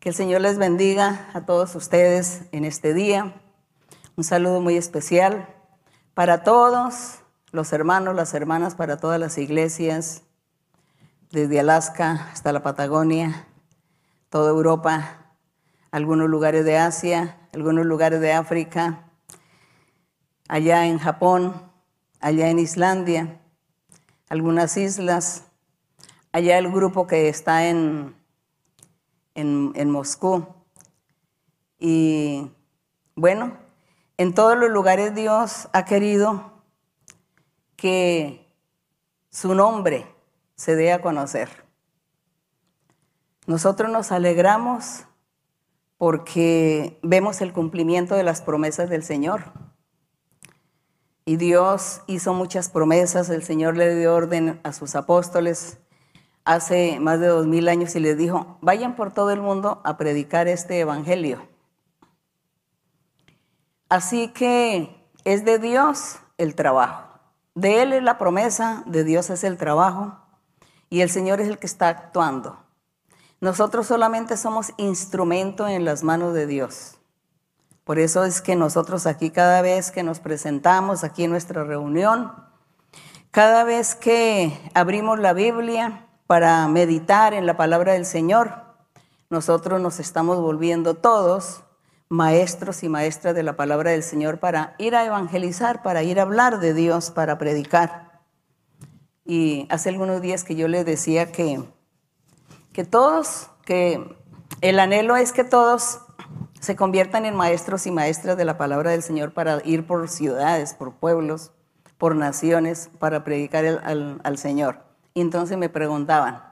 Que el Señor les bendiga a todos ustedes en este día. Un saludo muy especial para todos los hermanos, las hermanas, para todas las iglesias, desde Alaska hasta la Patagonia, toda Europa, algunos lugares de Asia, algunos lugares de África, allá en Japón, allá en Islandia, algunas islas, allá el grupo que está en, en, Moscú. Y bueno, en todos los lugares Dios ha querido que su nombre se dé a conocer. Nosotros nos alegramos porque vemos el cumplimiento de las promesas del Señor. Y Dios hizo muchas promesas, el Señor le dio orden a sus apóstoles hace más de dos mil años y les dijo, vayan por todo el mundo a predicar este evangelio. Así que es de Dios el trabajo. De Él es la promesa, de Dios es el trabajo y el Señor es el que está actuando. Nosotros solamente somos instrumento en las manos de Dios. Por eso es que nosotros aquí cada vez que nos presentamos aquí en nuestra reunión, cada vez que abrimos la Biblia para meditar en la palabra del Señor, nosotros nos estamos volviendo todos maestros y maestras de la palabra del Señor para ir a evangelizar, para ir a hablar de Dios, para predicar. Y hace algunos días que yo les decía que, que todos, que el anhelo es que todos se conviertan en maestros y maestras de la palabra del Señor para ir por ciudades, por pueblos, por naciones, para predicar al, al, Señor. Y entonces me preguntaban,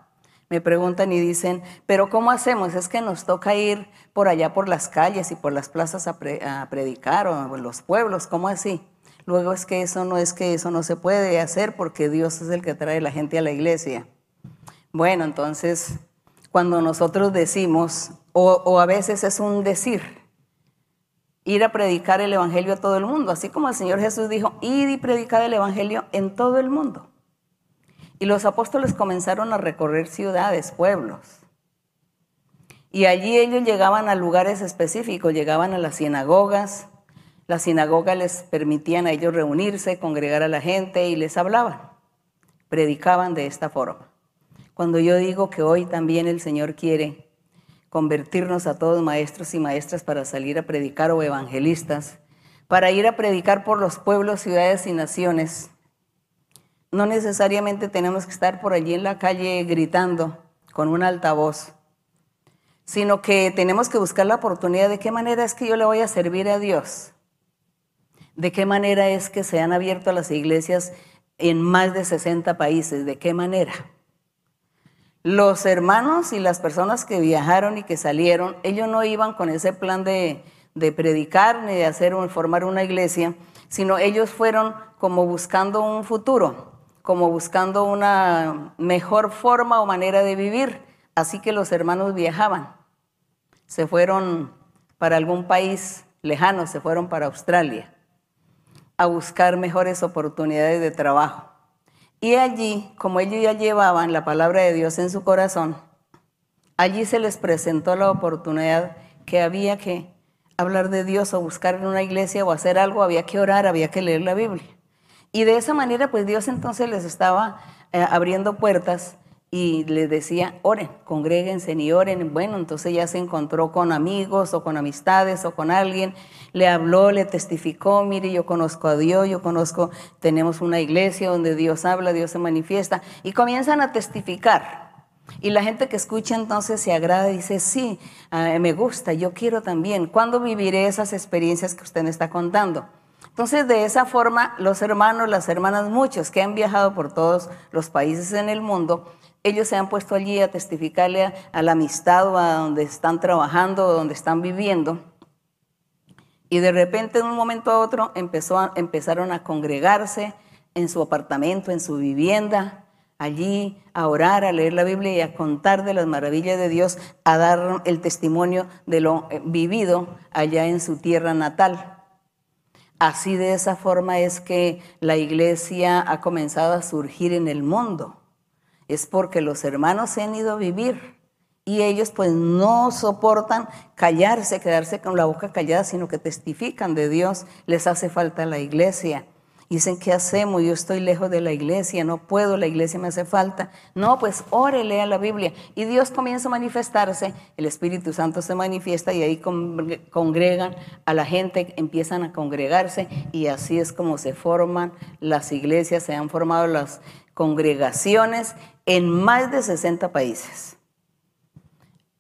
me preguntan y dicen, pero ¿cómo hacemos? Es que nos toca ir por allá por las calles y por las plazas a, a predicar o en los pueblos, ¿cómo así? Luego es que eso no es que eso no se puede hacer porque Dios es el que trae la gente a la iglesia. Bueno, entonces cuando nosotros decimos, o, a veces es un decir, ir a predicar el Evangelio a todo el mundo, así como el Señor Jesús dijo, ir y predicar el Evangelio en todo el mundo. Y los apóstoles comenzaron a recorrer ciudades, pueblos. Y allí ellos llegaban a lugares específicos, llegaban a las sinagogas. Las sinagogas les permitían a ellos reunirse, congregar a la gente y les hablaban. Predicaban de esta forma. Cuando yo digo que hoy también el Señor quiere convertirnos a todos maestros y maestras para salir a predicar o evangelistas, para ir a predicar por los pueblos, ciudades y naciones, no necesariamente tenemos que estar por allí en la calle gritando con un altavoz, sino que tenemos que buscar la oportunidad de qué manera es que yo le voy a servir a Dios, de qué manera es que se han abierto las iglesias en más de 60 países, de qué manera. Los hermanos y las personas que viajaron y que salieron, ellos no iban con ese plan de, predicar ni de hacer formar una iglesia, sino ellos fueron como buscando un futuro, como buscando una mejor forma o manera de vivir. Así que los hermanos viajaban. Se fueron para algún país lejano, se fueron para Australia a buscar mejores oportunidades de trabajo. Y allí, como ellos ya llevaban la palabra de Dios en su corazón, allí se les presentó la oportunidad que había que hablar de Dios o buscar en una iglesia o hacer algo, había que orar, había que leer la Biblia. Y de esa manera, pues Dios entonces les estaba eh, abriendo puertas y les decía, oren, congréguense y oren. Bueno, entonces ya se encontró con amigos o con amistades o con alguien, le habló, le testificó, mire, yo conozco a Dios, yo conozco, tenemos una iglesia donde Dios habla, Dios se manifiesta, y comienzan a testificar. Y la gente que escucha entonces se agrada y dice, sí, ah, me gusta, yo quiero también. ¿Cuándo viviré esas experiencias que usted me está contando? Entonces, de esa forma, los hermanos, las hermanas, muchos que han viajado por todos los países en el mundo, ellos se han puesto allí a testificarle a, la amistad o a donde están trabajando o donde están viviendo. Y de repente, de un momento a otro, empezó empezaron a congregarse en su apartamento, en su vivienda, allí a orar, a leer la Biblia y a contar de las maravillas de Dios, a dar el testimonio de lo eh, vivido allá en su tierra natal. Así de esa forma es que la iglesia ha comenzado a surgir en el mundo es porque los hermanos se han ido a vivir Y ellos pues no soportan callarse, quedarse con la boca callada, sino que testifican de Dios. Les hace falta la iglesia. Dicen, ¿qué hacemos? Yo estoy lejos de la iglesia, no puedo, la iglesia me hace falta. No, pues ore, lea la Biblia. Y Dios comienza a manifestarse, el Espíritu Santo se manifiesta y ahí congregan a la gente, empiezan a congregarse y así es como se forman las iglesias, se han formado las congregaciones en más de 60 países.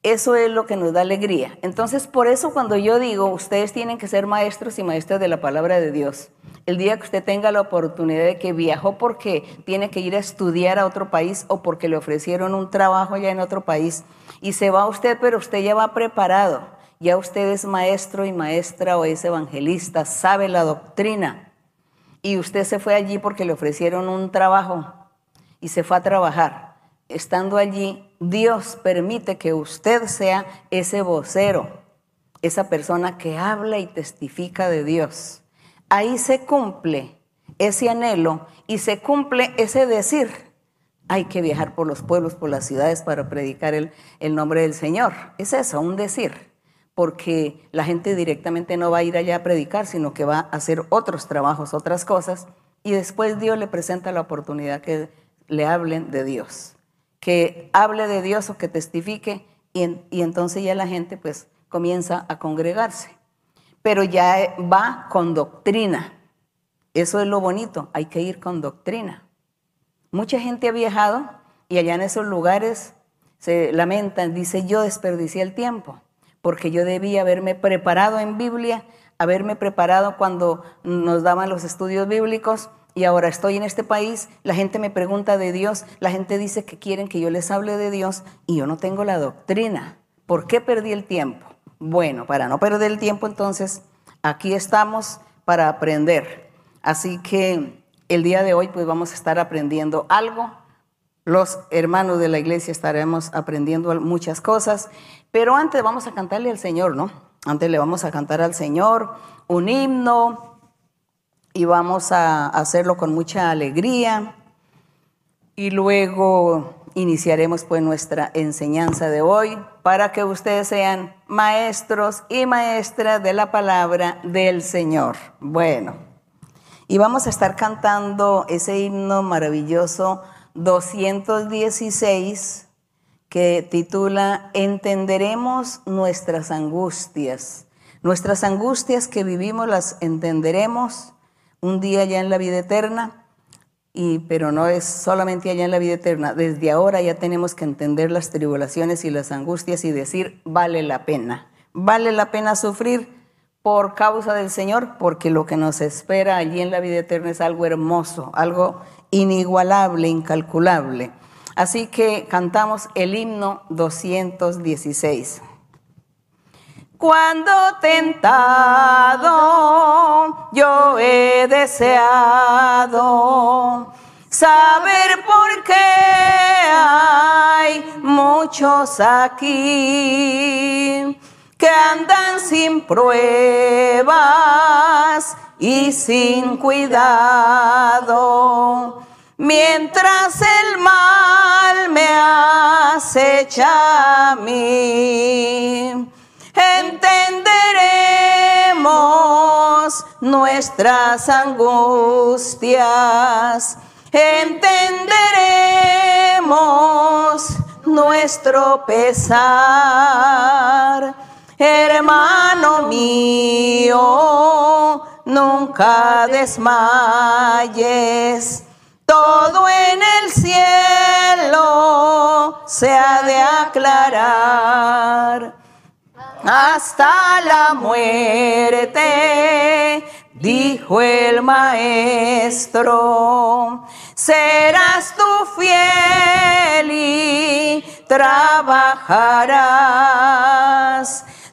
Eso es lo que nos da alegría. Entonces, por eso cuando yo digo, ustedes tienen que ser maestros y maestras de la palabra de Dios, el día que usted tenga la oportunidad de que viajó porque tiene que ir a estudiar a otro país o porque le ofrecieron un trabajo ya en otro país y se va usted, pero usted ya va preparado, ya usted es maestro y maestra o es evangelista, sabe la doctrina. Y usted se fue allí porque le ofrecieron un trabajo y se fue a trabajar estando allí, Dios permite que usted sea ese vocero, esa persona que habla y testifica de Dios. Ahí se cumple ese anhelo y se cumple ese decir. Hay que viajar por los pueblos, por las ciudades para predicar el, nombre del Señor. Es eso, un decir porque la gente directamente no va a ir allá a predicar, sino que va a hacer otros trabajos, otras cosas, y después Dios le presenta la oportunidad que le hablen de Dios que hable de Dios o que testifique y, y entonces ya la gente pues comienza a congregarse. Pero ya va con doctrina. Eso es lo bonito, hay que ir con doctrina. Mucha gente ha viajado y allá en esos lugares se lamentan, dice yo desperdicié el tiempo, porque yo debía haberme preparado en Biblia, haberme preparado cuando nos daban los estudios bíblicos y ahora estoy en este país, la gente me pregunta de Dios, la gente dice que quieren que yo les hable de Dios y yo no tengo la doctrina. ¿Por qué perdí el tiempo? Bueno, para no perder el tiempo entonces, aquí estamos para aprender. Así que el día de hoy pues vamos a estar aprendiendo algo. Los hermanos de la iglesia estaremos aprendiendo muchas cosas, pero antes vamos a cantarle al Señor, ¿no? Antes le vamos a cantar al Señor un himno, y vamos a hacerlo con mucha alegría y luego iniciaremos pues nuestra enseñanza de hoy para que ustedes sean maestros y maestras de la palabra del Señor. Bueno, y vamos a estar cantando ese himno maravilloso 216 que titula Entenderemos nuestras angustias. Nuestras angustias que vivimos las entenderemos un día ya en la vida eterna, y, pero no es solamente allá en la vida eterna. Desde ahora ya tenemos que entender las tribulaciones y las angustias y decir, vale la pena. Vale la pena sufrir por causa del Señor, porque lo que nos espera allí en la vida eterna es algo hermoso, algo inigualable, incalculable. Así que cantamos el himno 216. Cuando tentado yo he deseado saber por qué hay muchos aquí que andan sin pruebas y sin cuidado, mientras el mal me acecha a mí entenderemos nuestras angustias, entenderemos nuestro pesar. Hermano mío, nunca desmayes, todo en el cielo se ha de aclarar hasta la muerte, dijo el maestro. Serás tú fiel y trabajarás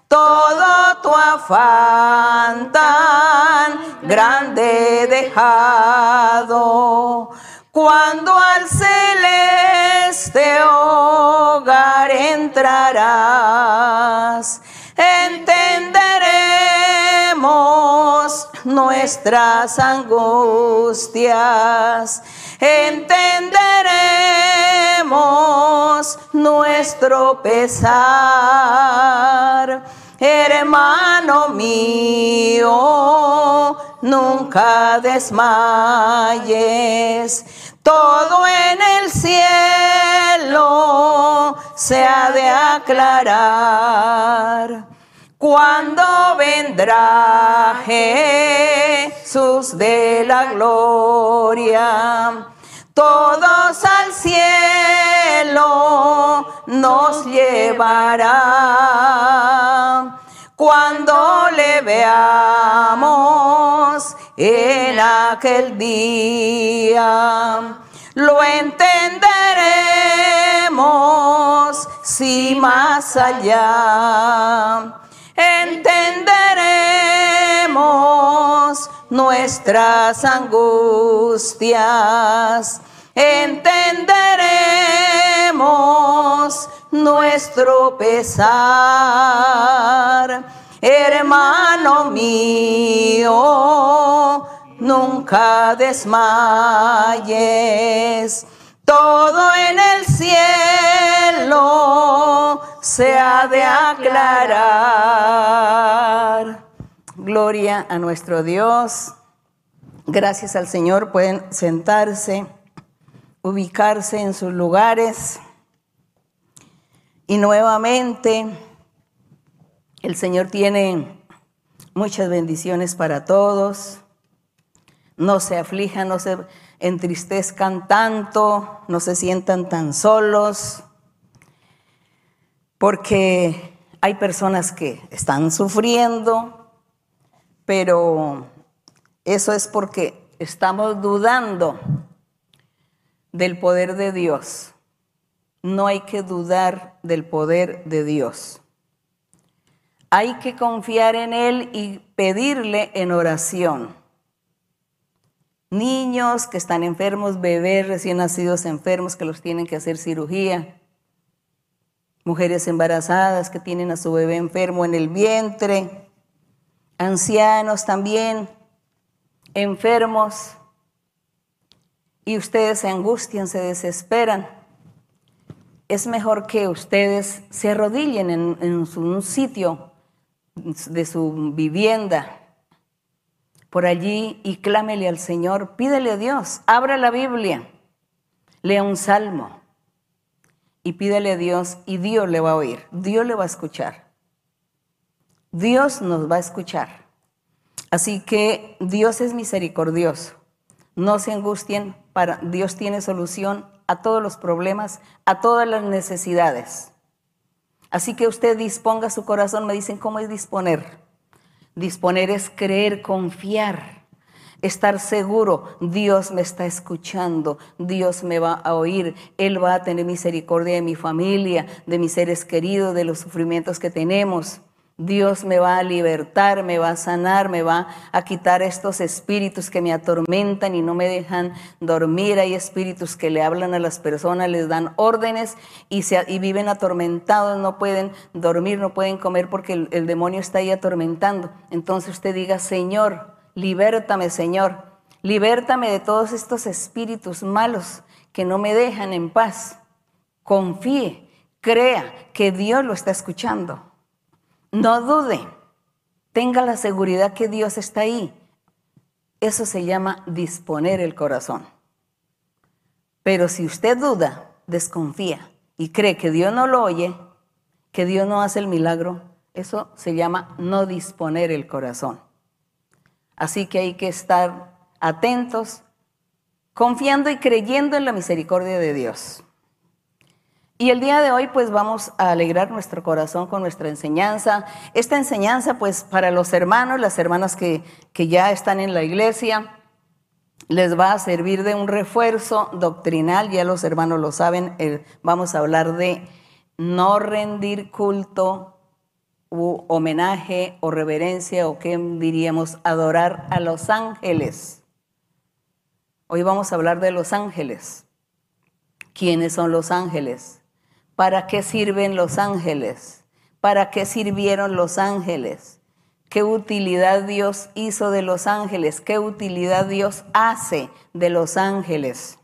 todo tu afán tan grande dejado. Cuando al celeste hogar entrarás, entenderemos nuestras angustias, entenderemos nuestro pesar. Hermano mío, nunca desmayes, todo en el cielo se ha de aclarar. Cuando vendrá Jesús de la gloria, todos al cielo nos llevará. Cuando le veamos en aquel día, lo entenderemos si más allá. Entenderemos nuestras angustias, entenderemos nuestro pesar. Hermano mío, nunca desmayes, todo en el cielo se ha de aclarar. Gloria a nuestro Dios. Gracias al Señor pueden sentarse, ubicarse en sus lugares. Y nuevamente el Señor tiene muchas bendiciones para todos. No se aflijan, no se entristezcan tanto, no se sientan tan solos porque hay personas que están sufriendo, pero eso es porque estamos dudando del poder de Dios. No hay que dudar del poder de Dios. Hay que confiar en Él y pedirle en oración. Niños que están enfermos, bebés recién nacidos enfermos que los tienen que hacer cirugía mujeres embarazadas que tienen a su bebé enfermo en el vientre, ancianos también enfermos, y ustedes se angustian, se desesperan. Es mejor que ustedes se arrodillen en, un sitio de su vivienda, por allí, y clámele al Señor, pídele a Dios, abra la Biblia, lea un salmo y pídele a Dios y Dios le va a oír, Dios le va a escuchar. Dios nos va a escuchar. Así que Dios es misericordioso. No se angustien, para Dios tiene solución a todos los problemas, a todas las necesidades. Así que usted disponga su corazón, me dicen, ¿cómo es disponer? Disponer es creer, confiar estar seguro, Dios me está escuchando, Dios me va a oír, Él va a tener misericordia de mi familia, de mis seres queridos, de los sufrimientos que tenemos. Dios me va a libertar, me va a sanar, me va a quitar estos espíritus que me atormentan y no me dejan dormir. Hay espíritus que le hablan a las personas, les dan órdenes y, viven atormentados, no pueden dormir, no pueden comer porque el, el demonio está ahí atormentando. Entonces usted diga, Señor, libértame Señor, libértame de todos estos espíritus malos que no me dejan en paz. Confíe, crea que Dios lo está escuchando. No dude, tenga la seguridad que Dios está ahí. Eso se llama disponer el corazón. Pero si usted duda, desconfía y cree que Dios no lo oye, que Dios no hace el milagro, eso se llama no disponer el corazón. Así que hay que estar atentos, confiando y creyendo en la misericordia de Dios. Y el día de hoy pues vamos a alegrar nuestro corazón con nuestra enseñanza. Esta enseñanza pues para los hermanos, las hermanas que, que ya están en la iglesia, les va a servir de un refuerzo doctrinal, ya los hermanos lo saben, vamos a hablar de no rendir culto homenaje o reverencia o qué diríamos adorar a los ángeles. Hoy vamos a hablar de los ángeles. ¿Quiénes son los ángeles? ¿Para qué sirven los ángeles? ¿Para qué sirvieron los ángeles? ¿Qué utilidad Dios hizo de los ángeles? ¿Qué utilidad Dios hace de los ángeles?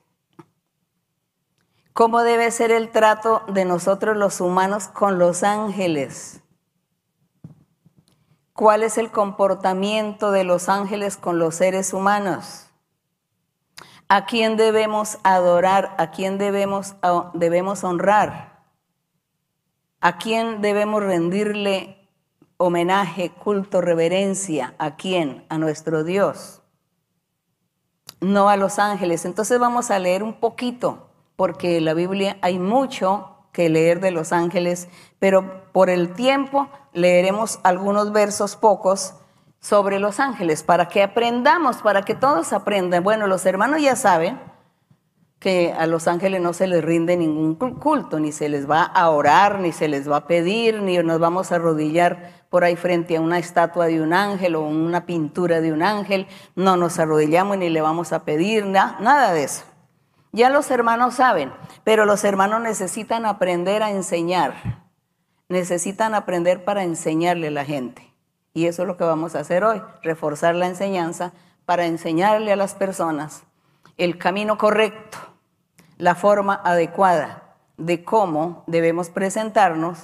¿Cómo debe ser el trato de nosotros los humanos con los ángeles? ¿Cuál es el comportamiento de los ángeles con los seres humanos? ¿A quién debemos adorar? ¿A quién debemos, debemos honrar? ¿A quién debemos rendirle homenaje, culto, reverencia? ¿A quién? A nuestro Dios. No a los ángeles. Entonces vamos a leer un poquito, porque en la Biblia hay mucho que leer de los ángeles, pero por el tiempo leeremos algunos versos pocos sobre los ángeles para que aprendamos, para que todos aprendan. Bueno, los hermanos ya saben que a los ángeles no se les rinde ningún culto, ni se les va a orar, ni se les va a pedir, ni nos vamos a arrodillar por ahí frente a una estatua de un ángel o una pintura de un ángel. No nos arrodillamos ni le vamos a pedir nada de eso. Ya los hermanos saben, pero los hermanos necesitan aprender a enseñar necesitan aprender para enseñarle a la gente. Y eso es lo que vamos a hacer hoy, reforzar la enseñanza para enseñarle a las personas el camino correcto, la forma adecuada de cómo debemos presentarnos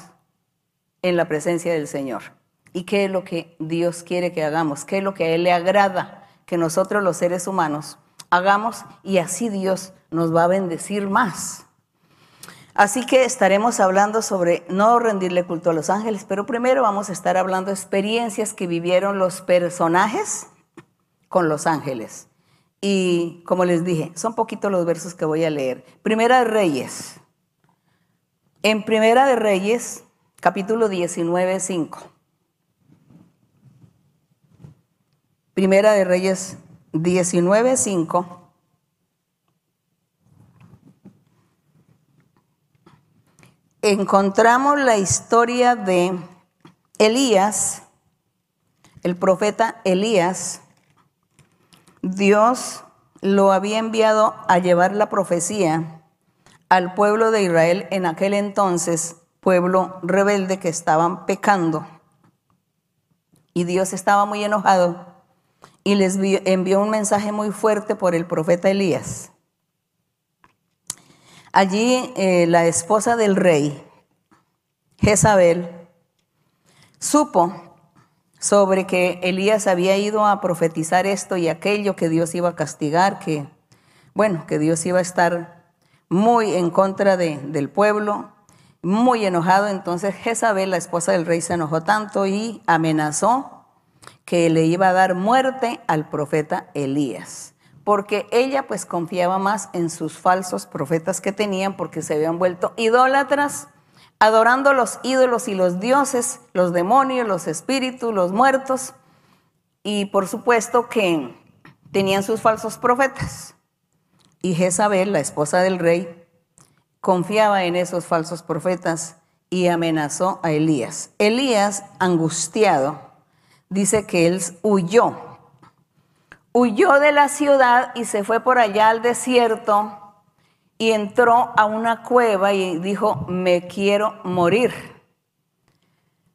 en la presencia del Señor. Y qué es lo que Dios quiere que hagamos, qué es lo que a Él le agrada que nosotros los seres humanos hagamos y así Dios nos va a bendecir más. Así que estaremos hablando sobre no rendirle culto a los ángeles, pero primero vamos a estar hablando de experiencias que vivieron los personajes con los ángeles. Y como les dije, son poquitos los versos que voy a leer. Primera de Reyes. En Primera de Reyes, capítulo 19, 5. Primera de Reyes 19, 5. encontramos la historia de Elías, el profeta Elías. Dios lo había enviado a llevar la profecía al pueblo de Israel en aquel entonces, pueblo rebelde que estaban pecando. Y Dios estaba muy enojado y les envió un mensaje muy fuerte por el profeta Elías. Allí eh, la esposa del rey, Jezabel, supo sobre que Elías había ido a profetizar esto y aquello, que Dios iba a castigar, que, bueno, que Dios iba a estar muy en contra del pueblo, muy enojado. Entonces Jezabel, la esposa del rey, se enojó tanto y amenazó que le iba a dar muerte al profeta Elías porque ella pues confiaba más en sus falsos profetas que tenían porque se habían vuelto idólatras, adorando los ídolos y los dioses, los demonios, los espíritus, los muertos, y por supuesto que tenían sus falsos profetas. Y Jezabel, la esposa del rey, confiaba en esos falsos profetas y amenazó a Elías. Elías, angustiado, dice que él huyó huyó de la ciudad y se fue por allá al desierto y entró a una cueva y dijo, me quiero morir.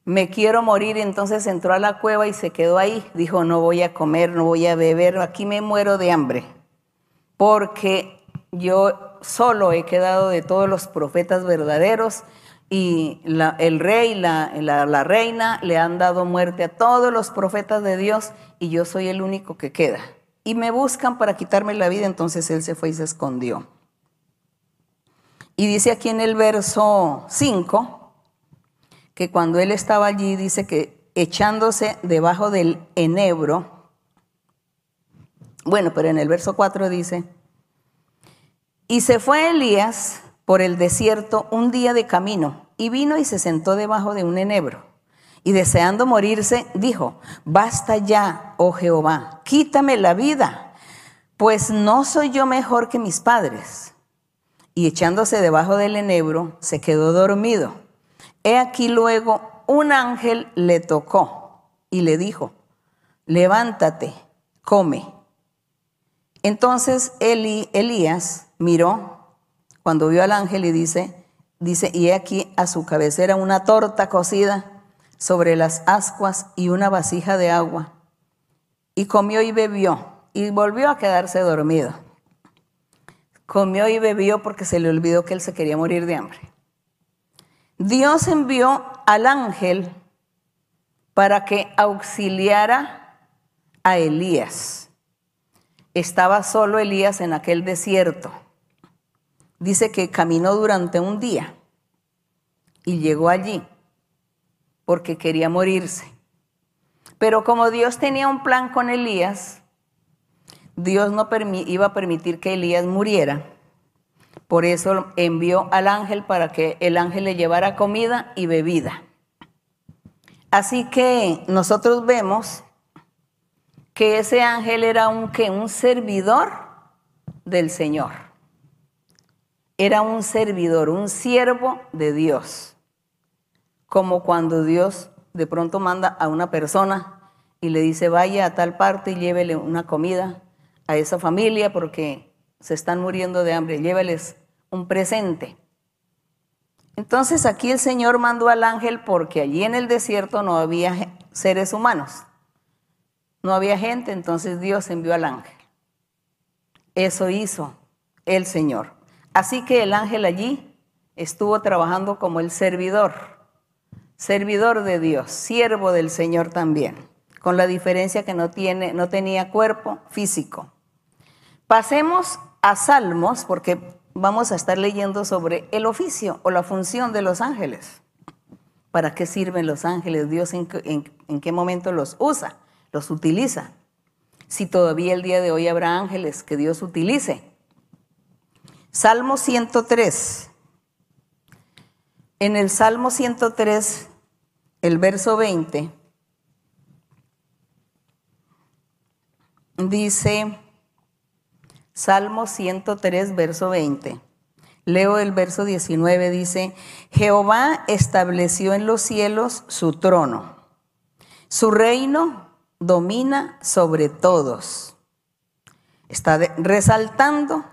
Me quiero morir. Entonces entró a la cueva y se quedó ahí. Dijo, no voy a comer, no voy a beber, aquí me muero de hambre. Porque yo solo he quedado de todos los profetas verdaderos y el rey, la, la, reina le han dado muerte a todos los profetas de Dios y yo soy el único que queda. Y me buscan para quitarme la vida, entonces él se fue y se escondió. Y dice aquí en el verso 5 que cuando él estaba allí, dice que echándose debajo del enebro, bueno, pero en el verso 4 dice, y se fue Elías por el desierto un día de camino, y vino y se sentó debajo de un enebro. Y deseando morirse, dijo, basta ya, oh Jehová, quítame la vida, pues no soy yo mejor que mis padres. Y echándose debajo del enebro, se quedó dormido. He aquí luego un ángel le tocó y le dijo, levántate, come. Entonces Elías miró cuando vio al ángel y dice, dice, y he aquí a su cabecera una torta cocida sobre las ascuas y una vasija de agua. Y comió y bebió y volvió a quedarse dormido. Comió y bebió porque se le olvidó que él se quería morir de hambre. Dios envió al ángel para que auxiliara a Elías. Estaba solo Elías en aquel desierto. Dice que caminó durante un día y llegó allí porque quería morirse. Pero como Dios tenía un plan con Elías, Dios no iba a permitir que Elías muriera por eso envió al ángel para que el ángel le llevara comida y bebida. Así que nosotros vemos que ese ángel era un, un servidor del Señor. Era un servidor, un siervo de Dios. Como cuando Dios de pronto manda a una persona y le dice, vaya a tal parte y llévele una comida a esa familia porque se están muriendo de hambre, llévales un presente. Entonces aquí el Señor mandó al ángel porque allí en el desierto no había seres humanos, no había gente, entonces Dios envió al ángel. Eso hizo el Señor. Así que el ángel allí estuvo trabajando como el servidor, servidor de Dios, siervo del Señor también, con la diferencia que no, tiene, no tenía cuerpo físico. Pasemos a Salmos, porque vamos a estar leyendo sobre el oficio o la función de los ángeles. ¿Para qué sirven los ángeles? Dios en, qué momento los usa, los utiliza. Si todavía el día de hoy habrá ángeles que Dios utilice. Salmo 103. En el Salmo 103, el verso 20, dice, Salmo 103, verso 20. Leo el verso 19, dice, Jehová estableció en los cielos su trono. Su reino domina sobre todos. Está resaltando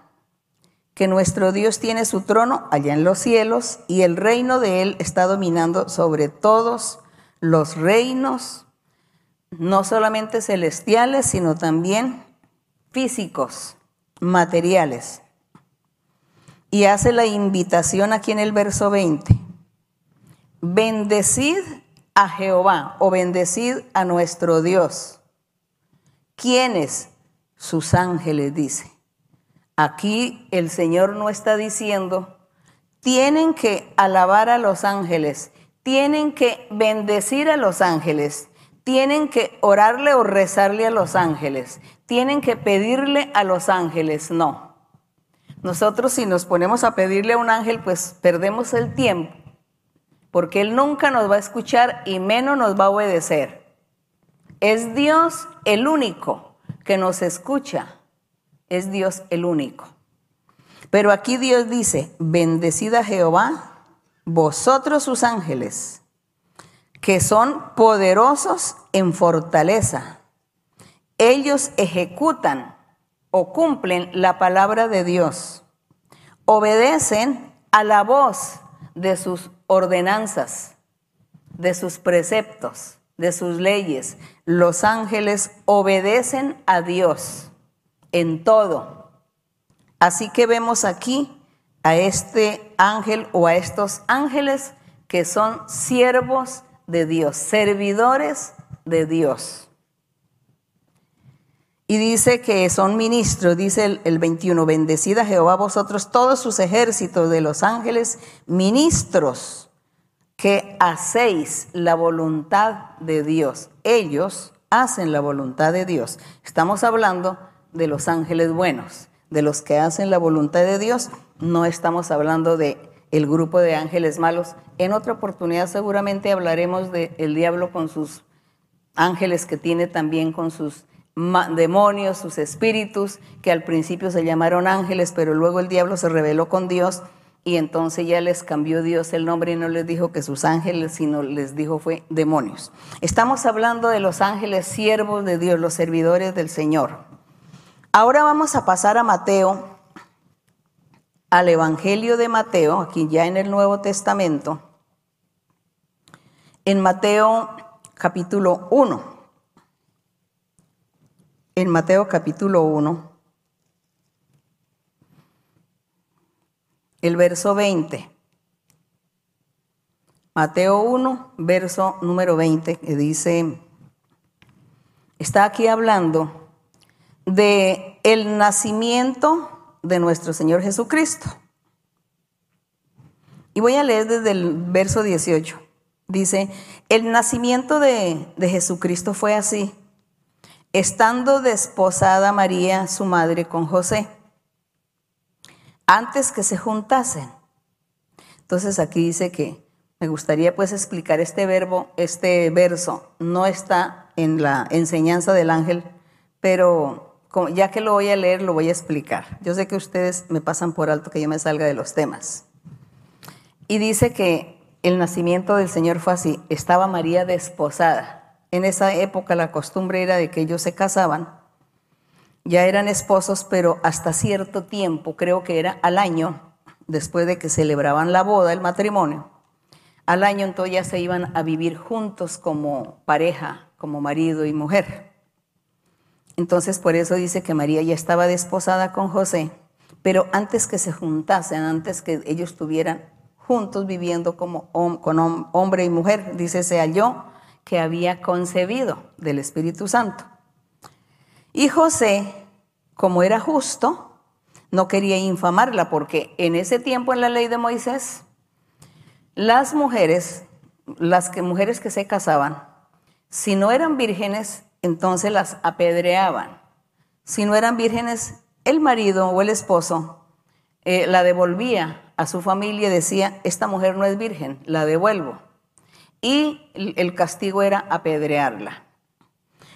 que nuestro Dios tiene su trono allá en los cielos y el reino de Él está dominando sobre todos los reinos, no solamente celestiales, sino también físicos materiales. Y hace la invitación aquí en el verso 20. Bendecid a Jehová o bendecid a nuestro Dios. ¿Quiénes? Sus ángeles, dice. Aquí el Señor no está diciendo, tienen que alabar a los ángeles, tienen que bendecir a los ángeles, tienen que orarle o rezarle a los ángeles, tienen que pedirle a los ángeles, no. Nosotros si nos ponemos a pedirle a un ángel, pues perdemos el tiempo, porque Él nunca nos va a escuchar y menos nos va a obedecer. Es Dios el único que nos escucha, es Dios el único. Pero aquí Dios dice, bendecida Jehová, vosotros sus ángeles, que son poderosos en fortaleza ellos ejecutan o cumplen la palabra de Dios. Obedecen a la voz de sus ordenanzas, de sus preceptos, de sus leyes. Los ángeles obedecen a Dios en todo. Así que vemos aquí a este ángel o a estos ángeles que son siervos de Dios, servidores de Dios. Y dice que son ministros, dice el, 21, bendecida Jehová vosotros todos sus ejércitos de los ángeles, ministros que hacéis la voluntad de Dios. Ellos hacen la voluntad de Dios. Estamos hablando de los ángeles buenos, de los que hacen la voluntad de Dios. No estamos hablando de el grupo de ángeles malos. En otra oportunidad seguramente hablaremos del diablo con sus ángeles que tiene también con sus demonios, sus espíritus, que al principio se llamaron ángeles, pero luego el diablo se rebeló con Dios y entonces ya les cambió Dios el nombre y no les dijo que sus ángeles, sino les dijo fue demonios. Estamos hablando de los ángeles siervos de Dios, los servidores del Señor. Ahora vamos a pasar a Mateo, al Evangelio de Mateo, aquí ya en el Nuevo Testamento, en Mateo capítulo 1 en Mateo capítulo 1. el verso 20. Mateo 1, verso número 20, que dice, está aquí hablando de el nacimiento de nuestro Señor Jesucristo. Y voy a leer desde el verso 18. Dice, el nacimiento de, de Jesucristo fue así, estando desposada María, su madre, con José, antes que se juntasen. Entonces aquí dice que me gustaría pues explicar este verbo, este verso, no está en la enseñanza del ángel, pero ya que lo voy a leer, lo voy a explicar. Yo sé que ustedes me pasan por alto que yo me salga de los temas. Y dice que el nacimiento del Señor fue así, estaba María desposada. En esa época la costumbre era de que ellos se casaban, ya eran esposos, pero hasta cierto tiempo, creo que era al año, después de que celebraban la boda, el matrimonio, al año entonces ya se iban a vivir juntos como pareja, como marido y mujer. Entonces por eso dice que María ya estaba desposada con José, pero antes que se juntasen, antes que ellos estuvieran juntos viviendo como con hombre y mujer, dice, se halló que había concebido del Espíritu Santo. Y José, como era justo, no quería infamarla porque en ese tiempo en la ley de Moisés las mujeres, las mujeres que se casaban, si no eran vírgenes, entonces las apedreaban. Si no eran vírgenes, el marido o el esposo eh, la devolvía a su familia y decía, esta mujer no es virgen, la devuelvo. Y el castigo era apedrearla.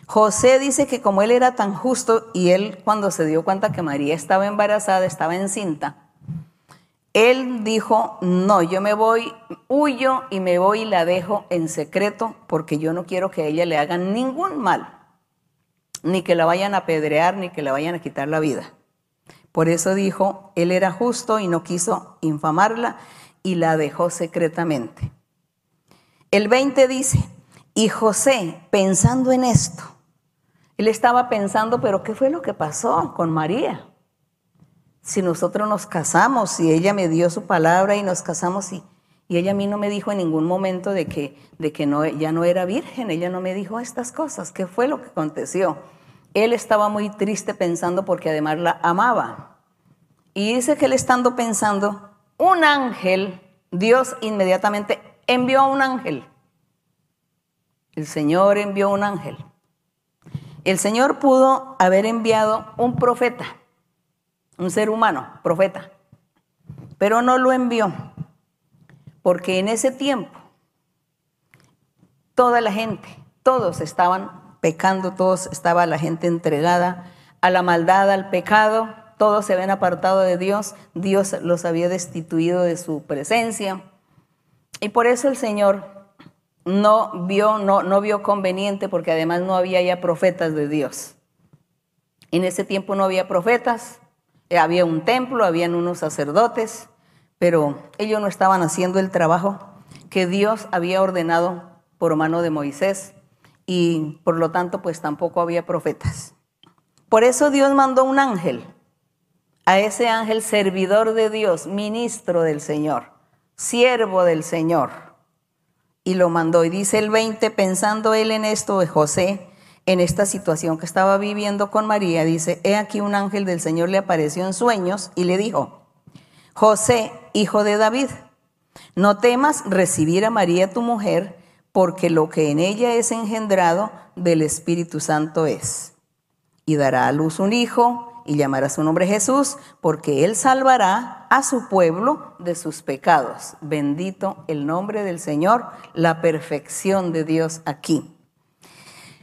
José dice que como él era tan justo y él cuando se dio cuenta que María estaba embarazada, estaba encinta, él dijo, no, yo me voy, huyo y me voy y la dejo en secreto porque yo no quiero que a ella le hagan ningún mal, ni que la vayan a apedrear, ni que le vayan a quitar la vida. Por eso dijo, él era justo y no quiso infamarla y la dejó secretamente. El 20 dice, y José, pensando en esto, él estaba pensando, pero ¿qué fue lo que pasó con María? Si nosotros nos casamos, si ella me dio su palabra y nos casamos y, ella a mí no me dijo en ningún momento de que, de que ya no era virgen, ella no me dijo estas cosas, ¿qué fue lo que aconteció? Él estaba muy triste pensando porque además la amaba. Y dice que él estando pensando, un ángel, Dios inmediatamente envió a un ángel. El Señor envió un ángel. El Señor pudo haber enviado un profeta un ser humano, profeta, pero no lo envió, porque en ese tiempo toda la gente, todos estaban pecando, todos estaba la gente entregada a la maldad, al pecado, todos se habían apartado de Dios, Dios los había destituido de su presencia. Y por eso el Señor no vio, no, no vio conveniente, porque además no había ya profetas de Dios. En ese tiempo no había profetas, había un templo, habían unos sacerdotes, pero ellos no estaban haciendo el trabajo que Dios había ordenado por mano de Moisés y por lo tanto pues tampoco había profetas. Por eso Dios mandó un ángel, a ese ángel servidor de Dios, ministro del Señor, siervo del Señor, y lo mandó. Y dice el 20, pensando él en esto de José, en esta situación que estaba viviendo con María, dice, he aquí un ángel del Señor le apareció en sueños y le dijo, José, hijo de David, no temas recibir a María tu mujer, porque lo que en ella es engendrado del Espíritu Santo es. Y dará a luz un hijo y llamará su nombre Jesús, porque él salvará a su pueblo de sus pecados. Bendito el nombre del Señor, la perfección de Dios aquí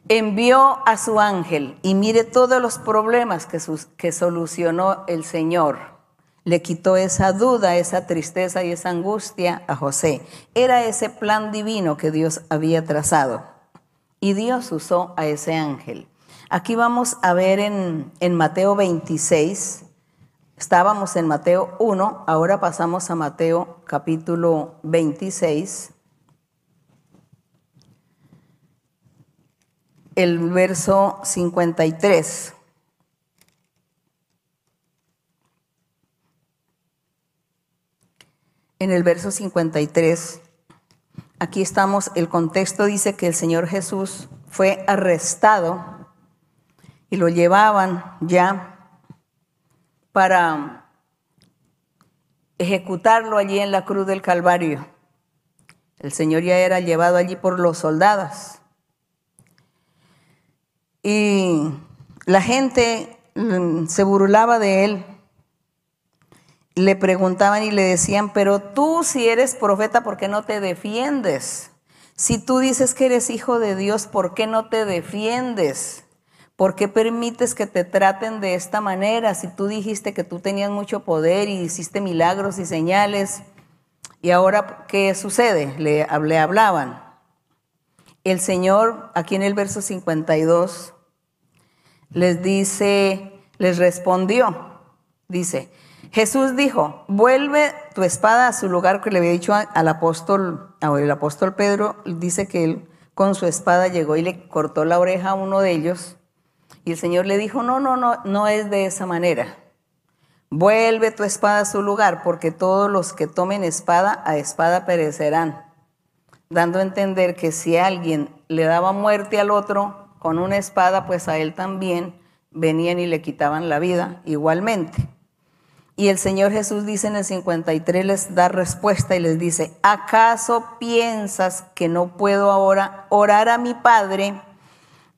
envió a su ángel y mire todos los problemas que, que, solucionó el Señor. Le quitó esa duda, esa tristeza y esa angustia a José. Era ese plan divino que Dios había trazado. Y Dios usó a ese ángel. Aquí vamos a ver en, en Mateo 26. Estábamos en Mateo 1, ahora pasamos a Mateo capítulo 26. El verso 53. en el verso 53. Aquí estamos, el contexto dice que el Señor Jesús fue arrestado y lo llevaban ya para ejecutarlo allí en la cruz del Calvario. El Señor ya era llevado allí por los soldados. Y la gente mm, se burlaba de él. Le preguntaban y le decían, pero tú si eres profeta, ¿por qué no te defiendes? Si tú dices que eres hijo de Dios, ¿por qué no te defiendes? ¿Por qué permites que te traten de esta manera? Si tú dijiste que tú tenías mucho poder y hiciste milagros y señales, ¿y ahora qué sucede? Le, le hablaban. El Señor, aquí en el verso 52, les dice, les respondió, dice, Jesús dijo, vuelve tu espada a su lugar que le había dicho al apóstol, el apóstol Pedro, dice que él con su espada llegó y le cortó la oreja a uno de ellos y el Señor le dijo, no, no, no, no es de esa manera. Vuelve tu espada a su lugar, porque todos los que tomen espada a espada perecerán. Dando a entender que si alguien le daba muerte al otro con una espada, pues a él también venían y le quitaban la vida igualmente. Y el Señor Jesús dice en el 53, les da respuesta y les dice, ¿acaso piensas que no puedo ahora orar a mi Padre?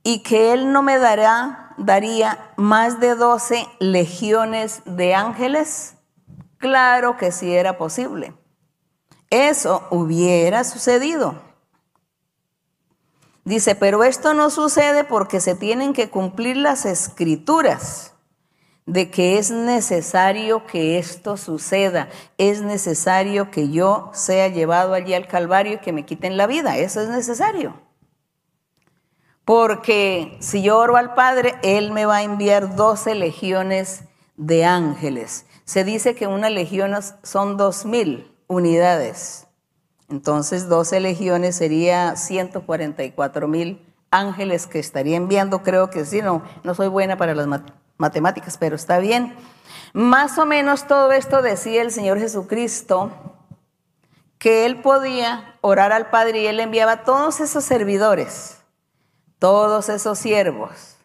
y que Él no me dará, daría más de 12 legiones de ángeles? Claro que sí era posible. Eso hubiera sucedido. Dice, pero esto no sucede porque se tienen que cumplir las escrituras de que es necesario que esto suceda, es necesario que yo sea llevado allí al Calvario y que me quiten la vida, eso es necesario. Porque si yo oro al Padre, Él me va a enviar 12 legiones de ángeles. Se dice que una legión son dos mil unidades. Entonces 12 legiones sería 144 mil ángeles que estaría enviando. Creo que sí, no, no soy buena para las matemáticas, pero está bien. Más o menos todo esto decía el Señor Jesucristo, que Él podía orar al Padre y Él enviaba todos esos servidores todos esos siervos,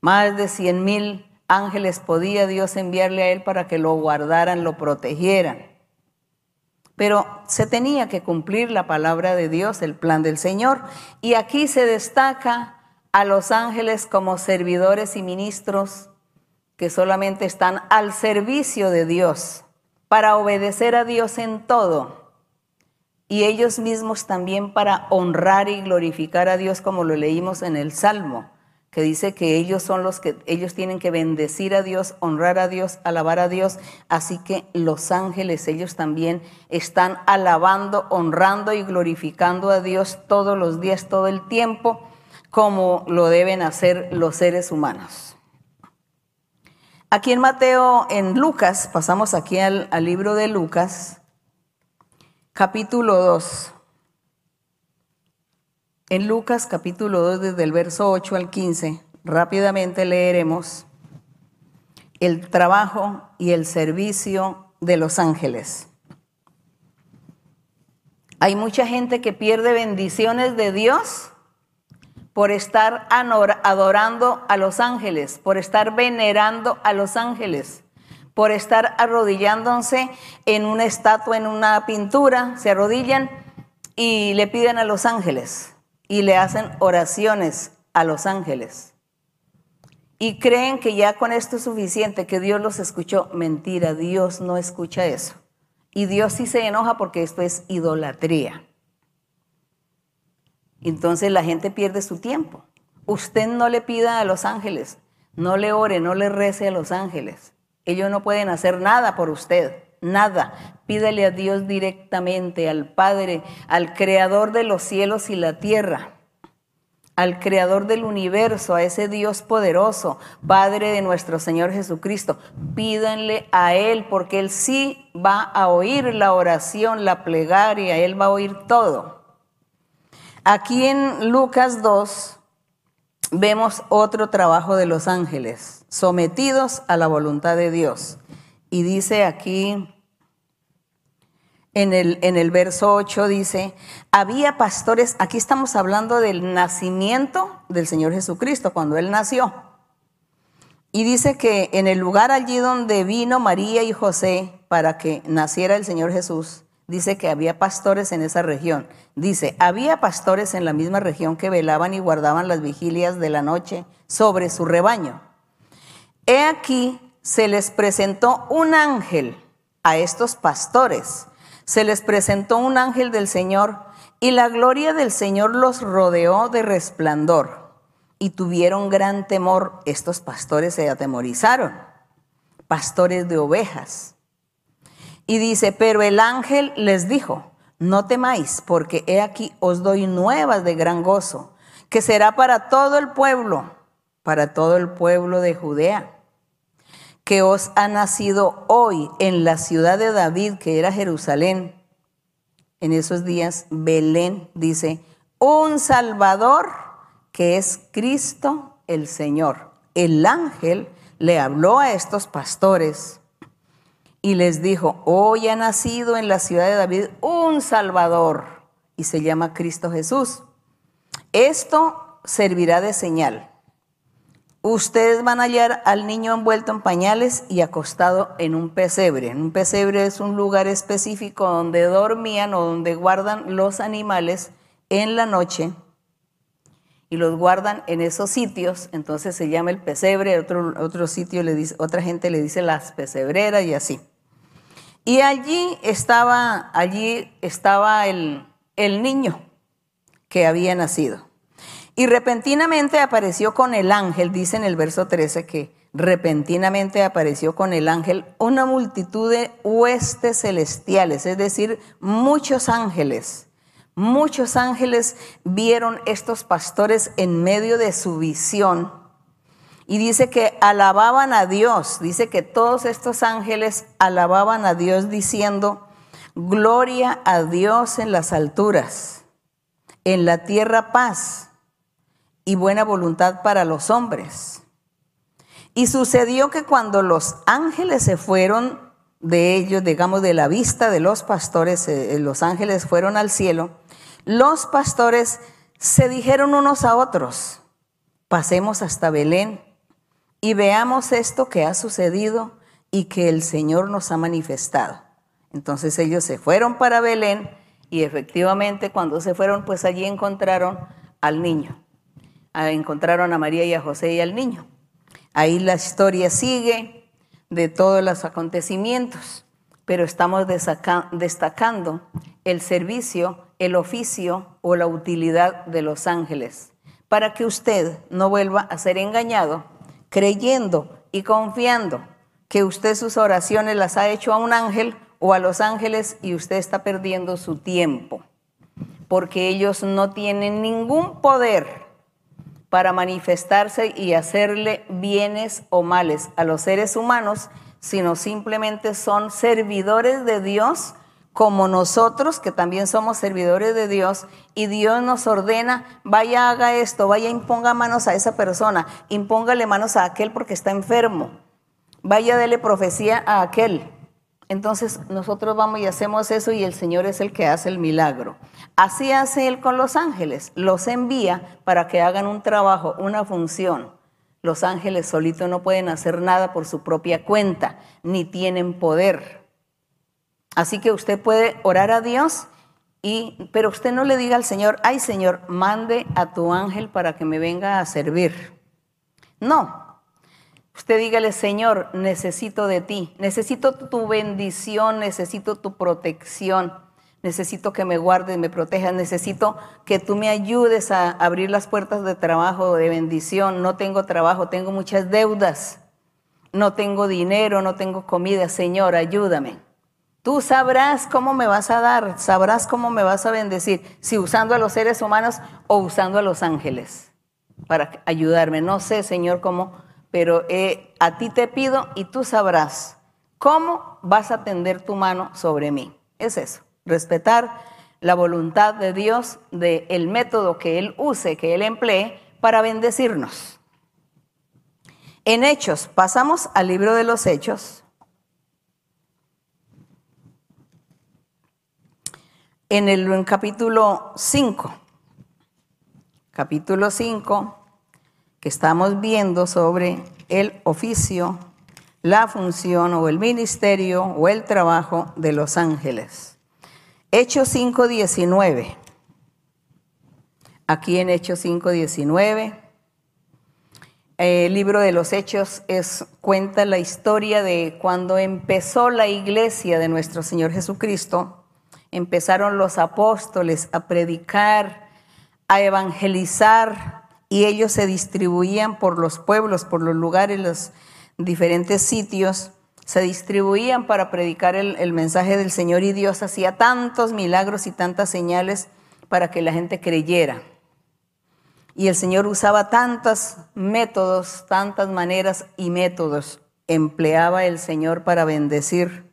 más de cien mil ángeles podía Dios enviarle a él para que lo guardaran, lo protegieran. Pero se tenía que cumplir la palabra de Dios, el plan del Señor. Y aquí se destaca a los ángeles como servidores y ministros que solamente están al servicio de Dios, para obedecer a Dios en todo y ellos mismos también para honrar y glorificar a Dios como lo leímos en el Salmo, que dice que ellos son los que ellos tienen que bendecir a Dios, honrar a Dios, alabar a Dios, así que los ángeles ellos también están alabando, honrando y glorificando a Dios todos los días, todo el tiempo, como lo deben hacer los seres humanos. Aquí en Mateo, en Lucas, pasamos aquí al, libro de Lucas, capítulo 2. En Lucas capítulo 2, desde el verso 8 al 15, rápidamente leeremos el trabajo y el servicio de los ángeles. Hay mucha gente que pierde bendiciones de Dios por estar adorando a los ángeles, por estar venerando a los ángeles por estar arrodillándose en una estatua, en una pintura, se arrodillan y le piden a los ángeles y le hacen oraciones a los ángeles. Y creen que ya con esto es suficiente, que Dios los escuchó. Mentira, Dios no escucha eso. Y Dios sí se enoja porque esto es idolatría. Entonces la gente pierde su tiempo. Usted no le pida a los ángeles, no le ore, no le rece a los ángeles. Ellos no pueden hacer nada por usted, nada. Pídele a Dios directamente, al Padre, al Creador de los cielos y la tierra, al Creador del universo, a ese Dios poderoso, Padre de nuestro Señor Jesucristo. Pídanle a Él, porque Él sí va a oír la oración, la plegaria, Él va a oír todo. Aquí en Lucas 2 vemos otro trabajo de los ángeles sometidos a la voluntad de Dios. Y dice aquí en el, en el verso 8 dice, había pastores, aquí estamos hablando del nacimiento del Señor Jesucristo, cuando Él nació. Y dice que en el lugar allí donde vino María y José para que naciera el Señor Jesús, dice que había pastores en esa región. Dice, había pastores en la misma región que velaban y guardaban las vigilias de la noche sobre su rebaño. He aquí, se les presentó un ángel a estos pastores. Se les presentó un ángel del Señor y la gloria del Señor los rodeó de resplandor y tuvieron gran temor. Estos pastores se atemorizaron, pastores de ovejas. Y dice, pero el ángel les dijo, no temáis, porque he aquí os doy nuevas de gran gozo, que será para todo el pueblo, para todo el pueblo de Judea que os ha nacido hoy en la ciudad de David, que era Jerusalén. En esos días, Belén dice, un Salvador que es Cristo el Señor. El ángel le habló a estos pastores y les dijo, hoy ha nacido en la ciudad de David un Salvador y se llama Cristo Jesús. Esto servirá de señal ustedes van a hallar al niño envuelto en pañales y acostado en un pesebre. Un pesebre es un lugar específico donde dormían o donde guardan los animales en la noche y los guardan en esos sitios, entonces se llama el pesebre, otro, otro sitio le dice, otra gente le dice las pesebreras y así. Y allí estaba, allí estaba el, el niño que había nacido. Y repentinamente apareció con el ángel, dice en el verso 13 que repentinamente apareció con el ángel una multitud de huestes celestiales, es decir, muchos ángeles. Muchos ángeles vieron estos pastores en medio de su visión y dice que alababan a Dios, dice que todos estos ángeles alababan a Dios diciendo, gloria a Dios en las alturas, en la tierra paz y buena voluntad para los hombres. Y sucedió que cuando los ángeles se fueron de ellos, digamos, de la vista de los pastores, eh, eh, los ángeles fueron al cielo, los pastores se dijeron unos a otros, pasemos hasta Belén y veamos esto que ha sucedido y que el Señor nos ha manifestado. Entonces ellos se fueron para Belén y efectivamente cuando se fueron, pues allí encontraron al niño encontraron a María y a José y al niño. Ahí la historia sigue de todos los acontecimientos, pero estamos destacando el servicio, el oficio o la utilidad de los ángeles, para que usted no vuelva a ser engañado creyendo y confiando que usted sus oraciones las ha hecho a un ángel o a los ángeles y usted está perdiendo su tiempo, porque ellos no tienen ningún poder para manifestarse y hacerle bienes o males a los seres humanos, sino simplemente son servidores de Dios como nosotros, que también somos servidores de Dios, y Dios nos ordena, vaya, haga esto, vaya, imponga manos a esa persona, impóngale manos a aquel porque está enfermo, vaya, dele profecía a aquel. Entonces nosotros vamos y hacemos eso y el Señor es el que hace el milagro. Así hace Él con los ángeles, los envía para que hagan un trabajo, una función. Los ángeles solitos no pueden hacer nada por su propia cuenta, ni tienen poder. Así que usted puede orar a Dios, y, pero usted no le diga al Señor, ay Señor, mande a tu ángel para que me venga a servir. No, Usted dígale, Señor, necesito de ti, necesito tu bendición, necesito tu protección, necesito que me guardes, me protejas, necesito que tú me ayudes a abrir las puertas de trabajo, de bendición. No tengo trabajo, tengo muchas deudas, no tengo dinero, no tengo comida. Señor, ayúdame. Tú sabrás cómo me vas a dar, sabrás cómo me vas a bendecir, si usando a los seres humanos o usando a los ángeles para ayudarme. No sé, Señor, cómo pero eh, a ti te pido y tú sabrás cómo vas a tender tu mano sobre mí. Es eso, respetar la voluntad de Dios, del método que Él use, que Él emplee para bendecirnos. En Hechos, pasamos al libro de los Hechos. en el capítulo 5. Capítulo 5, estamos viendo sobre el oficio, la función o el ministerio o el trabajo de los ángeles. Hechos 5.19. Aquí en Hechos 5.19 el libro de los Hechos es, cuenta la historia de cuando empezó la iglesia de nuestro Señor Jesucristo. Empezaron los apóstoles a predicar, a evangelizar y ellos se distribuían por los pueblos, por los lugares, los diferentes sitios. Se distribuían para predicar el, el mensaje del Señor y Dios hacía tantos milagros y tantas señales para que la gente creyera. Y el Señor usaba tantos métodos, tantas maneras y métodos empleaba el Señor para bendecir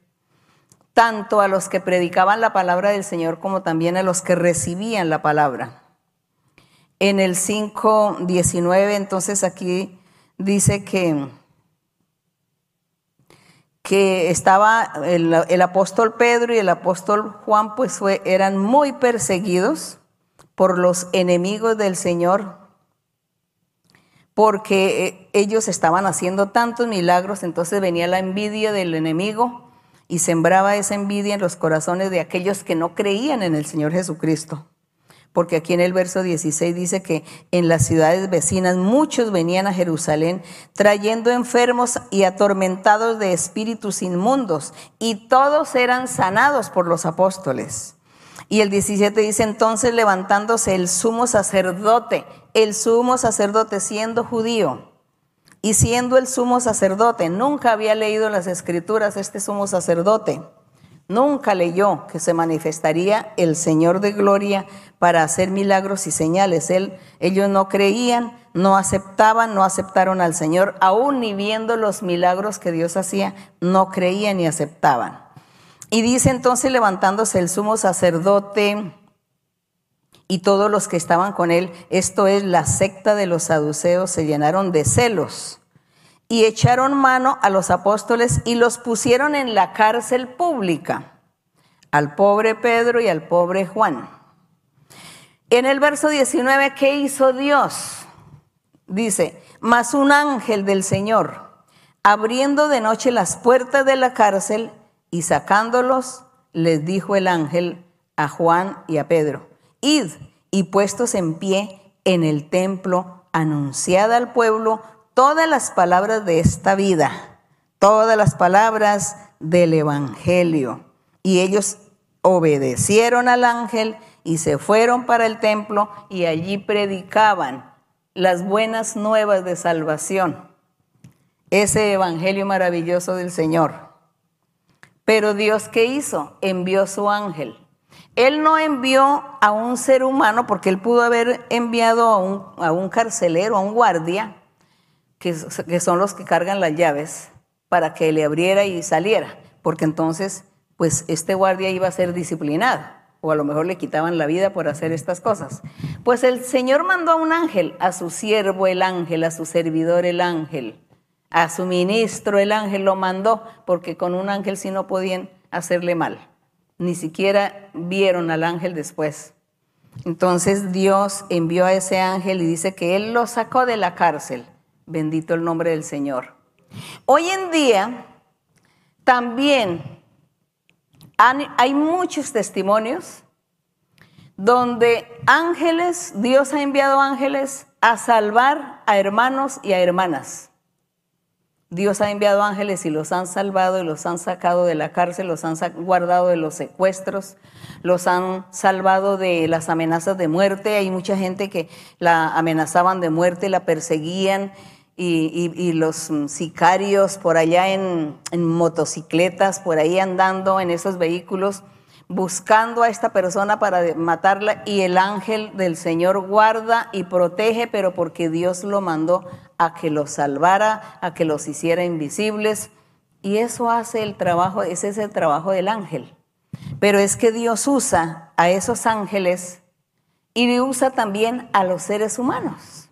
tanto a los que predicaban la palabra del Señor como también a los que recibían la palabra. En el 5.19 entonces aquí dice que, que estaba el, el, apóstol Pedro y el apóstol Juan pues fue, eran muy perseguidos por los enemigos del Señor, porque eh, ellos estaban haciendo tantos milagros, entonces venía la envidia del enemigo y sembraba esa envidia en los corazones de aquellos que no creían en el Señor Jesucristo. Porque aquí en el verso 16 dice que en las ciudades vecinas muchos venían a Jerusalén trayendo enfermos y atormentados de espíritus inmundos, y todos eran sanados por los apóstoles. Y el 17 dice, entonces levantándose el sumo sacerdote, el sumo sacerdote siendo judío y siendo el sumo sacerdote, nunca había leído las escrituras este sumo sacerdote, nunca leyó que se manifestaría el Señor de gloria para hacer milagros y señales. Él, ellos no creían, no aceptaban, no aceptaron al Señor, aún ni viendo los milagros que Dios hacía, no creían ni aceptaban. Y dice entonces levantándose el sumo sacerdote y todos los que estaban con él, esto es la secta de los saduceos, se llenaron de celos y echaron mano a los apóstoles y los pusieron en la cárcel pública, al pobre Pedro y al pobre Juan. En el verso 19, ¿qué hizo Dios? Dice, mas un ángel del Señor, abriendo de noche las puertas de la cárcel, y sacándolos, les dijo el ángel a Juan y a Pedro, id y puestos en pie en el templo, anunciad al pueblo todas las palabras de esta vida, todas las palabras del Evangelio. Y ellos obedecieron al ángel y se fueron para el templo y allí predicaban las buenas nuevas de salvación, ese Evangelio maravilloso del Señor. Pero Dios, ¿qué hizo? Envió su ángel. Él no envió a un ser humano porque él pudo haber enviado a un, a un carcelero, a un guardia, que, son los que cargan las llaves, para que le abriera y saliera, porque entonces, pues este guardia iba a ser disciplinado, o a lo mejor le quitaban la vida por hacer estas cosas. Pues el Señor mandó a un ángel, a su siervo el ángel, a su servidor el ángel, a su ministro el ángel lo mandó, porque con un ángel sí no podían hacerle mal. Ni siquiera vieron al ángel después. Entonces Dios envió a ese ángel y dice que él lo sacó de la cárcel. Bendito el nombre del Señor. Hoy en día también hay muchos testimonios donde ángeles, Dios ha enviado ángeles a salvar a hermanos y a hermanas. Dios ha enviado ángeles y los han salvado y los han sacado de la cárcel, los han guardado de los secuestros, los han salvado de las amenazas de muerte. Hay mucha gente que la amenazaban de muerte, la perseguían y, los sicarios por allá en, en motocicletas, por ahí andando en esos vehículos buscando a esta persona para matarla y el ángel del Señor guarda y protege, pero porque Dios lo mandó a que los salvara, a que los hiciera invisibles. Y eso hace el trabajo, ese es el trabajo del ángel. Pero es que Dios usa a esos ángeles y usa también a los seres humanos.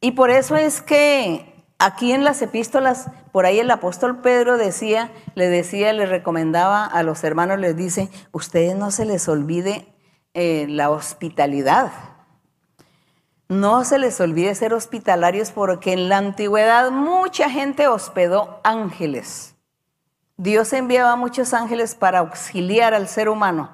Y por eso es que aquí en las epístolas, por ahí el apóstol Pedro decía, le decía, le recomendaba a los hermanos, les dice, ustedes no se les olvide eh, la hospitalidad. No se les olvide ser hospitalarios porque en la antigüedad mucha gente hospedó ángeles. Dios enviaba muchos ángeles para auxiliar al ser humano.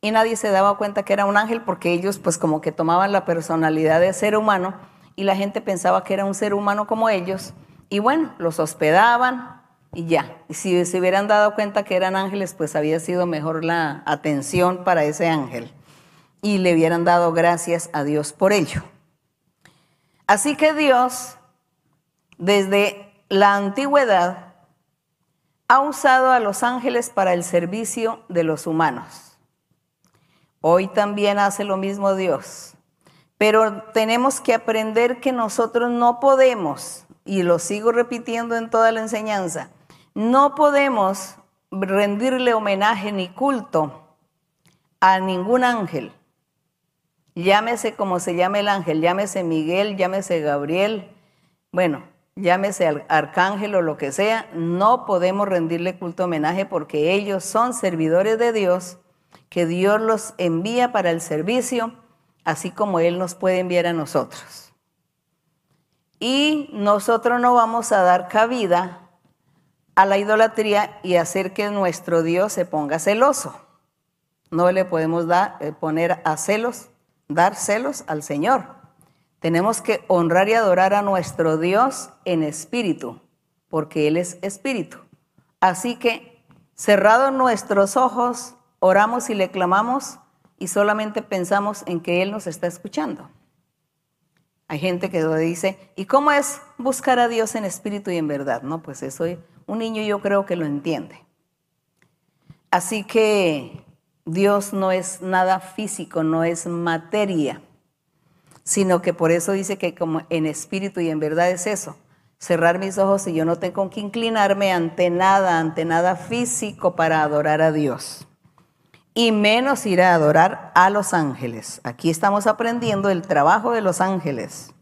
Y nadie se daba cuenta que era un ángel porque ellos pues como que tomaban la personalidad de ser humano y la gente pensaba que era un ser humano como ellos. Y bueno, los hospedaban y ya. Y si se hubieran dado cuenta que eran ángeles, pues había sido mejor la atención para ese ángel y le hubieran dado gracias a Dios por ello. Así que Dios, desde la antigüedad, ha usado a los ángeles para el servicio de los humanos. Hoy también hace lo mismo Dios. Pero tenemos que aprender que nosotros no podemos, y lo sigo repitiendo en toda la enseñanza, no podemos rendirle homenaje ni culto a ningún ángel. Llámese como se llame el ángel, llámese Miguel, llámese Gabriel, bueno, llámese arcángel o lo que sea, no podemos rendirle culto homenaje porque ellos son servidores de Dios, que Dios los envía para el servicio, así como Él nos puede enviar a nosotros. Y nosotros no vamos a dar cabida a la idolatría y hacer que nuestro Dios se ponga celoso. No le podemos dar, eh, poner a celos dar celos al Señor. Tenemos que honrar y adorar a nuestro Dios en espíritu, porque Él es espíritu. Así que, cerrados nuestros ojos, oramos y le clamamos y solamente pensamos en que Él nos está escuchando. Hay gente que dice, ¿y cómo es buscar a Dios en espíritu y en verdad? No, pues eso un niño yo creo que lo entiende. Así que Dios no es nada físico, no es materia, sino que por eso dice que como en espíritu y en verdad es eso, cerrar mis ojos y yo no tengo que inclinarme ante nada, ante nada físico para adorar a Dios. Y menos ir a adorar a los ángeles. Aquí estamos aprendiendo el trabajo de los ángeles.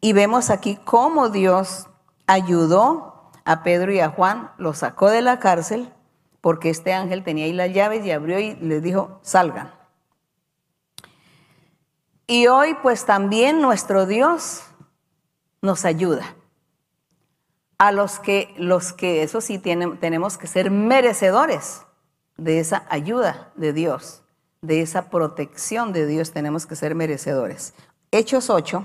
Y vemos aquí cómo Dios ayudó a Pedro y a Juan, los sacó de la cárcel porque este ángel tenía ahí las llaves y abrió y les dijo, salgan. Y hoy pues también nuestro Dios nos ayuda. A los que, los que eso sí tenemos que ser merecedores de esa ayuda de Dios, de esa protección de Dios, tenemos que ser merecedores. Hechos 8,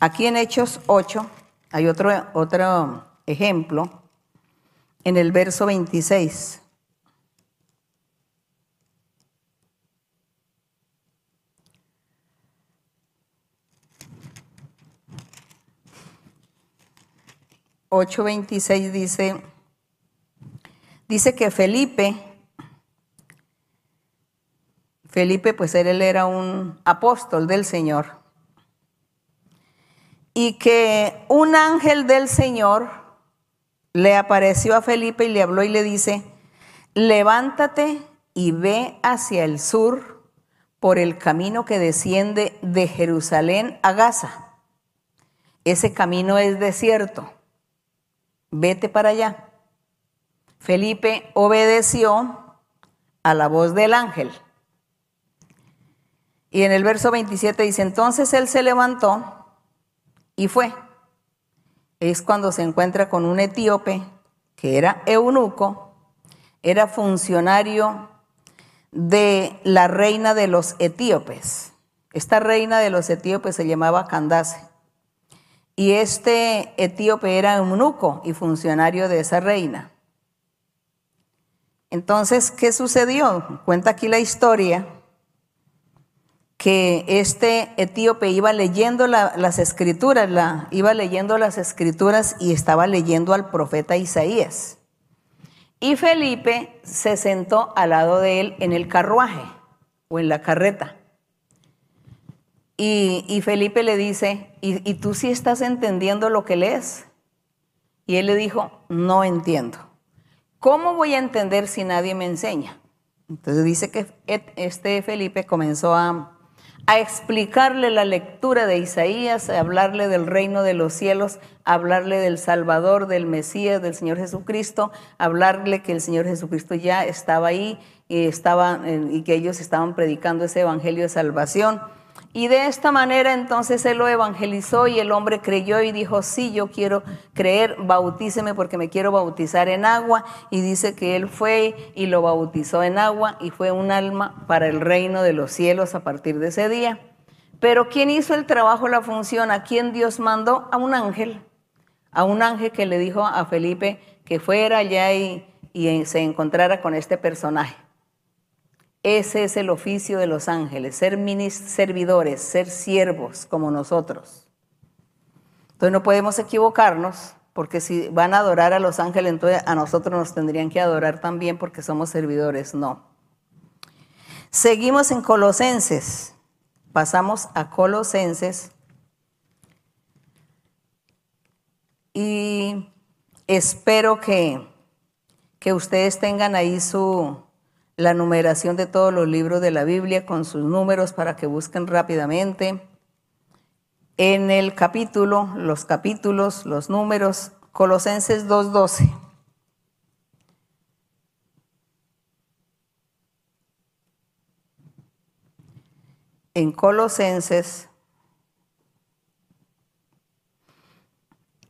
aquí en Hechos 8 hay otro, otro ejemplo en el verso 26. Ocho veintiséis dice, dice que Felipe, Felipe pues él era un apóstol del Señor, y que un ángel del Señor le apareció a Felipe y le habló y le dice, levántate y ve hacia el sur por el camino que desciende de Jerusalén a Gaza. Ese camino es desierto. Vete para allá. Felipe obedeció a la voz del ángel. Y en el verso 27 dice, entonces él se levantó y fue es cuando se encuentra con un etíope que era eunuco, era funcionario de la reina de los etíopes. Esta reina de los etíopes se llamaba Candace. Y este etíope era eunuco y funcionario de esa reina. Entonces, ¿qué sucedió? Cuenta aquí la historia que este etíope iba leyendo las escrituras, iba leyendo las escrituras y estaba leyendo al profeta Isaías. Y Felipe se sentó al lado de él en el carruaje o en la carreta. Y, Felipe le dice, ¿Y, ¿y tú sí estás entendiendo lo que lees? Y él le dijo, no entiendo. ¿Cómo voy a entender si nadie me enseña? Entonces dice que este Felipe comenzó a explicarle la lectura de Isaías, a hablarle del reino de los cielos, a hablarle del Salvador, del Mesías, del Señor Jesucristo, a hablarle que el Señor Jesucristo ya estaba ahí y, estaba, y que ellos estaban predicando ese evangelio de salvación. Y de esta manera entonces él lo evangelizó y el hombre creyó y dijo, sí, yo quiero creer, bautíceme porque me quiero bautizar en agua. Y dice que él fue y lo bautizó en agua y fue un alma para el reino de los cielos a partir de ese día. Pero ¿quién hizo el trabajo, la función? ¿A quién Dios mandó? A un ángel. A un ángel que le dijo a Felipe que fuera allá y, y se encontrara con este personaje. Ese es el oficio de los ángeles, ser servidores, ser siervos como nosotros. Entonces no podemos equivocarnos, porque si van a adorar a los ángeles, entonces a nosotros nos tendrían que adorar también porque somos servidores. No. Seguimos en Colosenses. Pasamos a Colosenses. Y espero que, que ustedes tengan ahí su, la numeración de todos los libros de la Biblia con sus números para que busquen rápidamente. En el capítulo, los capítulos, los números, Colosenses 2.12. En Colosenses,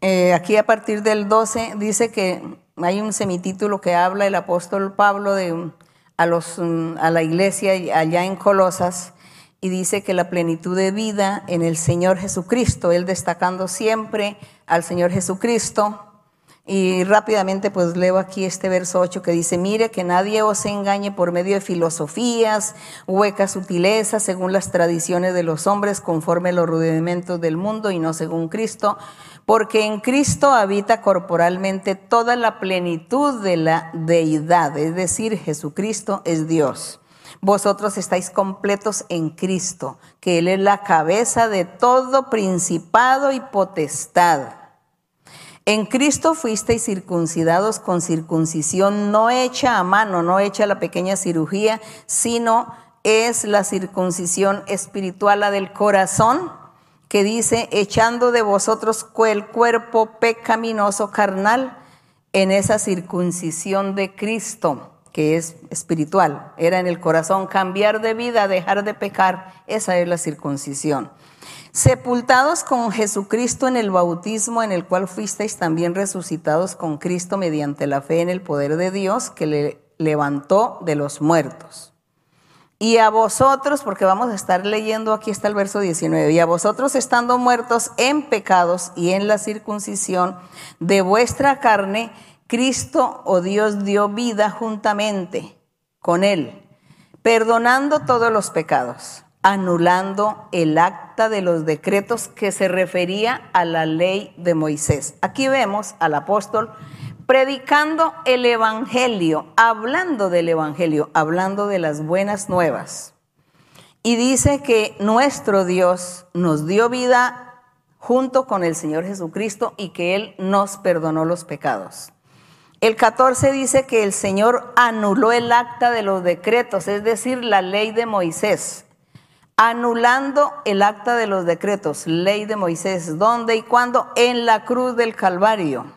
eh, aquí a partir del 12 dice que hay un semitítulo que habla el apóstol Pablo de a, los, mm, a la iglesia allá en Colosas y dice que la plenitud de vida en el Señor Jesucristo, él destacando siempre al Señor Jesucristo. Y rápidamente pues leo aquí este verso 8 que dice, mire que nadie os engañe por medio de filosofías, huecas sutilezas, según las tradiciones de los hombres, conforme a los rudimentos del mundo y no según Cristo, porque en Cristo habita corporalmente toda la plenitud de la deidad, es decir, Jesucristo es Dios. Vosotros estáis completos en Cristo, que Él es la cabeza de todo principado y potestad. En Cristo fuisteis circuncidados con circuncisión no hecha a mano, no hecha la pequeña cirugía, sino es la circuncisión espiritual, la del corazón que dice, echando de vosotros el cuerpo pecaminoso carnal en esa circuncisión de Cristo, que es espiritual, era en el corazón, cambiar de vida, dejar de pecar, esa es la circuncisión. Sepultados con Jesucristo en el bautismo en el cual fuisteis también resucitados con Cristo mediante la fe en el poder de Dios que le levantó de los muertos. Y a vosotros, porque vamos a estar leyendo, aquí está el verso 19, y a vosotros estando muertos en pecados y en la circuncisión de vuestra carne, Cristo o Dios dio vida juntamente con él, perdonando todos los pecados, anulando el acta de los decretos que se refería a la ley de Moisés. Aquí vemos al apóstol predicando el Evangelio, hablando del Evangelio, hablando de las buenas nuevas. Y dice que nuestro Dios nos dio vida junto con el Señor Jesucristo y que Él nos perdonó los pecados. El 14 dice que el Señor anuló el acta de los decretos, es decir, la ley de Moisés. Anulando el acta de los decretos, ley de Moisés, ¿dónde y cuándo? En la cruz del Calvario.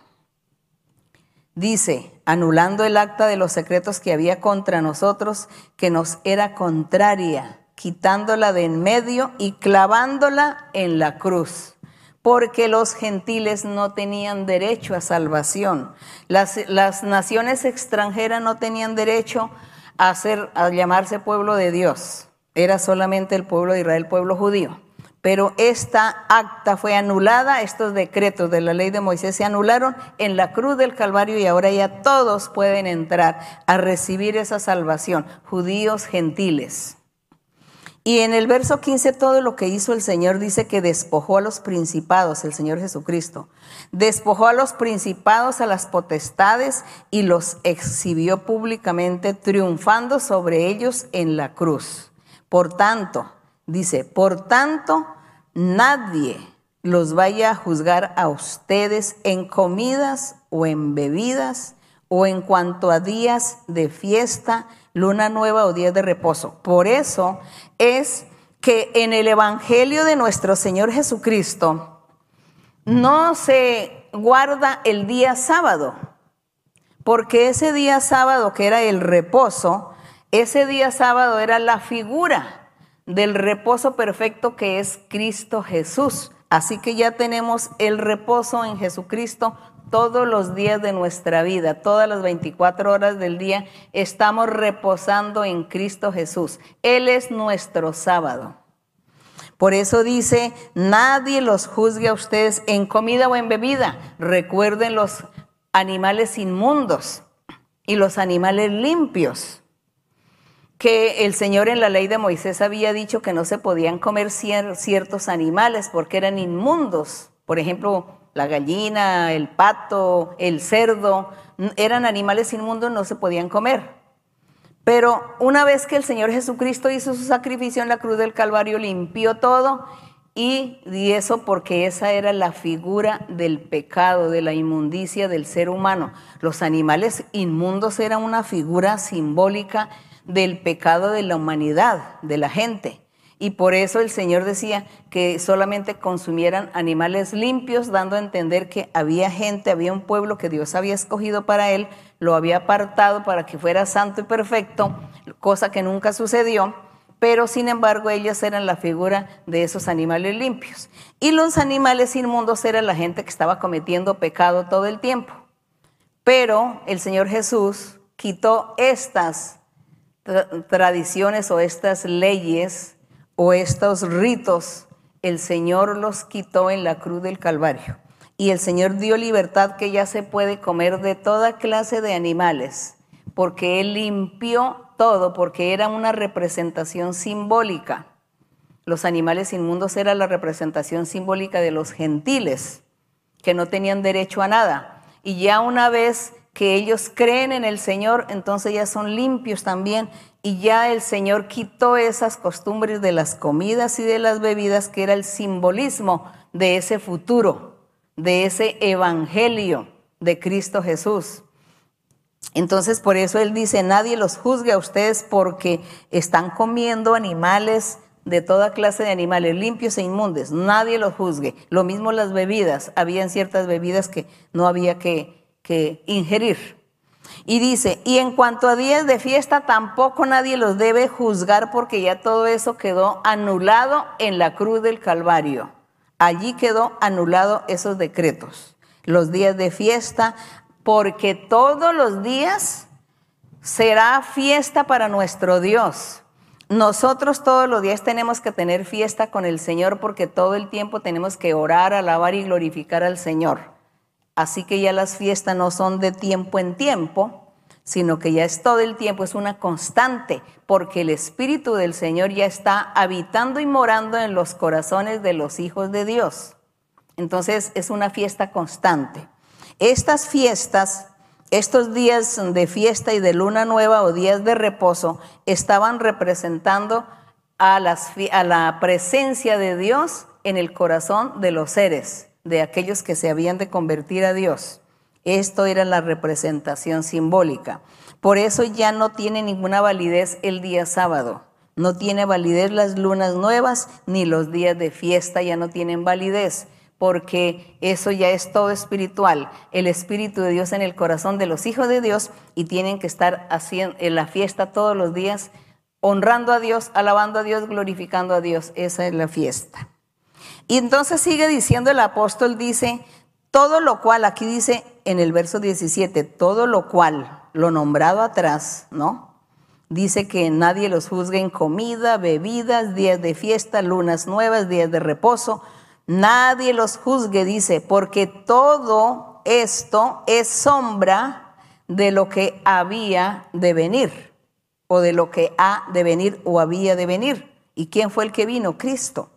Dice, anulando el acta de los secretos que había contra nosotros, que nos era contraria, quitándola de en medio y clavándola en la cruz. Porque los gentiles no tenían derecho a salvación. Las, las naciones extranjeras no tenían derecho a, ser, a llamarse pueblo de Dios. Era solamente el pueblo de Israel, pueblo judío pero esta acta fue anulada, estos decretos de la ley de Moisés se anularon en la cruz del Calvario y ahora ya todos pueden entrar a recibir esa salvación, judíos gentiles. Y en el verso 15 todo lo que hizo el Señor dice que despojó a los principados, el Señor Jesucristo, despojó a los principados, a las potestades y los exhibió públicamente, triunfando sobre ellos en la cruz. Por tanto, Dice, por tanto, nadie los vaya a juzgar a ustedes en comidas o en bebidas o en cuanto a días de fiesta, luna nueva o días de reposo. Por eso es que en el Evangelio de nuestro Señor Jesucristo no se guarda el día sábado, porque ese día sábado que era el reposo, ese día sábado era la figura del reposo perfecto que es Cristo Jesús. Así que ya tenemos el reposo en Jesucristo todos los días de nuestra vida, todas las 24 horas del día, estamos reposando en Cristo Jesús. Él es nuestro sábado. Por eso dice, nadie los juzgue a ustedes en comida o en bebida. Recuerden los animales inmundos y los animales limpios, que el Señor en la ley de Moisés había dicho que no se podían comer ciertos animales porque eran inmundos. Por ejemplo, la gallina, el pato, el cerdo, eran animales inmundos, no se podían comer. Pero una vez que el Señor Jesucristo hizo su sacrificio en la cruz del Calvario, limpió todo y, y eso porque esa era la figura del pecado, de la inmundicia del ser humano. Los animales inmundos eran una figura simbólica del pecado de la humanidad, de la gente. Y por eso el Señor decía que solamente consumieran animales limpios, dando a entender que había gente, había un pueblo que Dios había escogido para él, lo había apartado para que fuera santo y perfecto, cosa que nunca sucedió, pero sin embargo ellos eran la figura de esos animales limpios. Y los animales inmundos eran la gente que estaba cometiendo pecado todo el tiempo. Pero el Señor Jesús quitó estas tradiciones o estas leyes o estos ritos, el Señor los quitó en la cruz del Calvario. Y el Señor dio libertad que ya se puede comer de toda clase de animales, porque Él limpió todo, porque era una representación simbólica. Los animales inmundos era la representación simbólica de los gentiles, que no tenían derecho a nada. Y ya una vez que ellos creen en el Señor, entonces ya son limpios también y ya el Señor quitó esas costumbres de las comidas y de las bebidas que era el simbolismo de ese futuro, de ese evangelio de Cristo Jesús. Entonces por eso Él dice, nadie los juzgue a ustedes porque están comiendo animales de toda clase de animales, limpios e inmundes. Nadie los juzgue. Lo mismo las bebidas. Habían ciertas bebidas que no había que, ingerir. Y dice, y en cuanto a días de fiesta, tampoco nadie los debe juzgar porque ya todo eso quedó anulado en la cruz del Calvario. Allí quedó anulado esos decretos. Los días de fiesta, porque todos los días será fiesta para nuestro Dios. Nosotros todos los días tenemos que tener fiesta con el Señor porque todo el tiempo tenemos que orar, alabar y glorificar al Señor. Así que ya las fiestas no son de tiempo en tiempo, sino que ya es todo el tiempo, es una constante, porque el Espíritu del Señor ya está habitando y morando en los corazones de los hijos de Dios. Entonces es una fiesta constante. Estas fiestas, estos días de fiesta y de luna nueva o días de reposo, estaban representando a, a la presencia de Dios en el corazón de los seres de aquellos que se habían de convertir a Dios. Esto era la representación simbólica. Por eso ya no tiene ninguna validez el día sábado. No tiene validez las lunas nuevas ni los días de fiesta ya no tienen validez, porque eso ya es todo espiritual. El Espíritu de Dios en el corazón de los hijos de Dios y tienen que estar haciendo en la fiesta todos los días, honrando a Dios, alabando a Dios, glorificando a Dios. Esa es la fiesta. Y entonces sigue diciendo el apóstol, dice, todo lo cual, aquí dice en el verso 17, todo lo cual, lo nombrado atrás, ¿no? Dice que nadie los juzgue en comida, bebidas, días de fiesta, lunas nuevas, días de reposo. Nadie los juzgue, dice, porque todo esto es sombra de lo que había de venir, o de lo que ha de venir o había de venir. ¿Y quién fue el que vino? Cristo.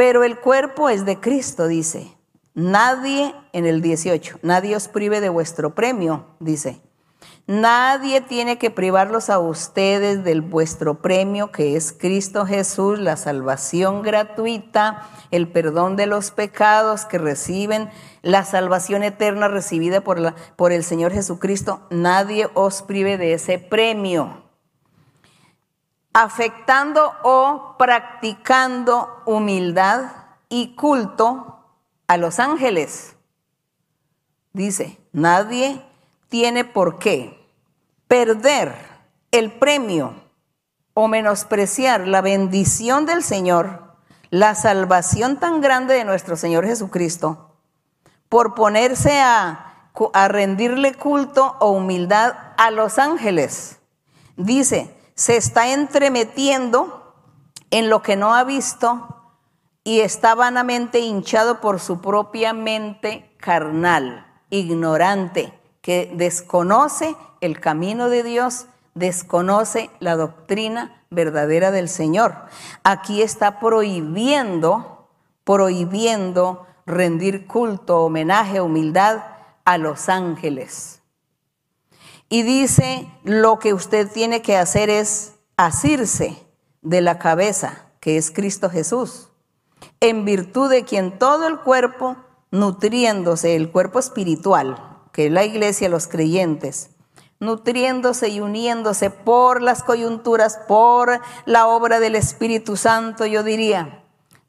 Pero el cuerpo es de Cristo, dice. Nadie, en el 18, nadie os prive de vuestro premio, dice. Nadie tiene que privarlos a ustedes del vuestro premio, que es Cristo Jesús, la salvación gratuita, el perdón de los pecados que reciben, la salvación eterna recibida por, la, por el Señor Jesucristo. Nadie os prive de ese premio. Afectando o practicando humildad y culto a los ángeles. Dice, nadie tiene por qué perder el premio o menospreciar la bendición del Señor, la salvación tan grande de nuestro Señor Jesucristo, por ponerse a, rendirle culto o humildad a los ángeles. Dice, se está entremetiendo en lo que no ha visto y está vanamente hinchado por su propia mente carnal, ignorante, que desconoce el camino de Dios, desconoce la doctrina verdadera del Señor. Aquí está prohibiendo, prohibiendo rendir culto, homenaje, humildad a los ángeles. Y dice, lo que usted tiene que hacer es asirse de la cabeza, que es Cristo Jesús en virtud de quien todo el cuerpo, nutriéndose, el cuerpo espiritual, que es la iglesia, los creyentes, nutriéndose y uniéndose por las coyunturas, por la obra del Espíritu Santo, yo diría,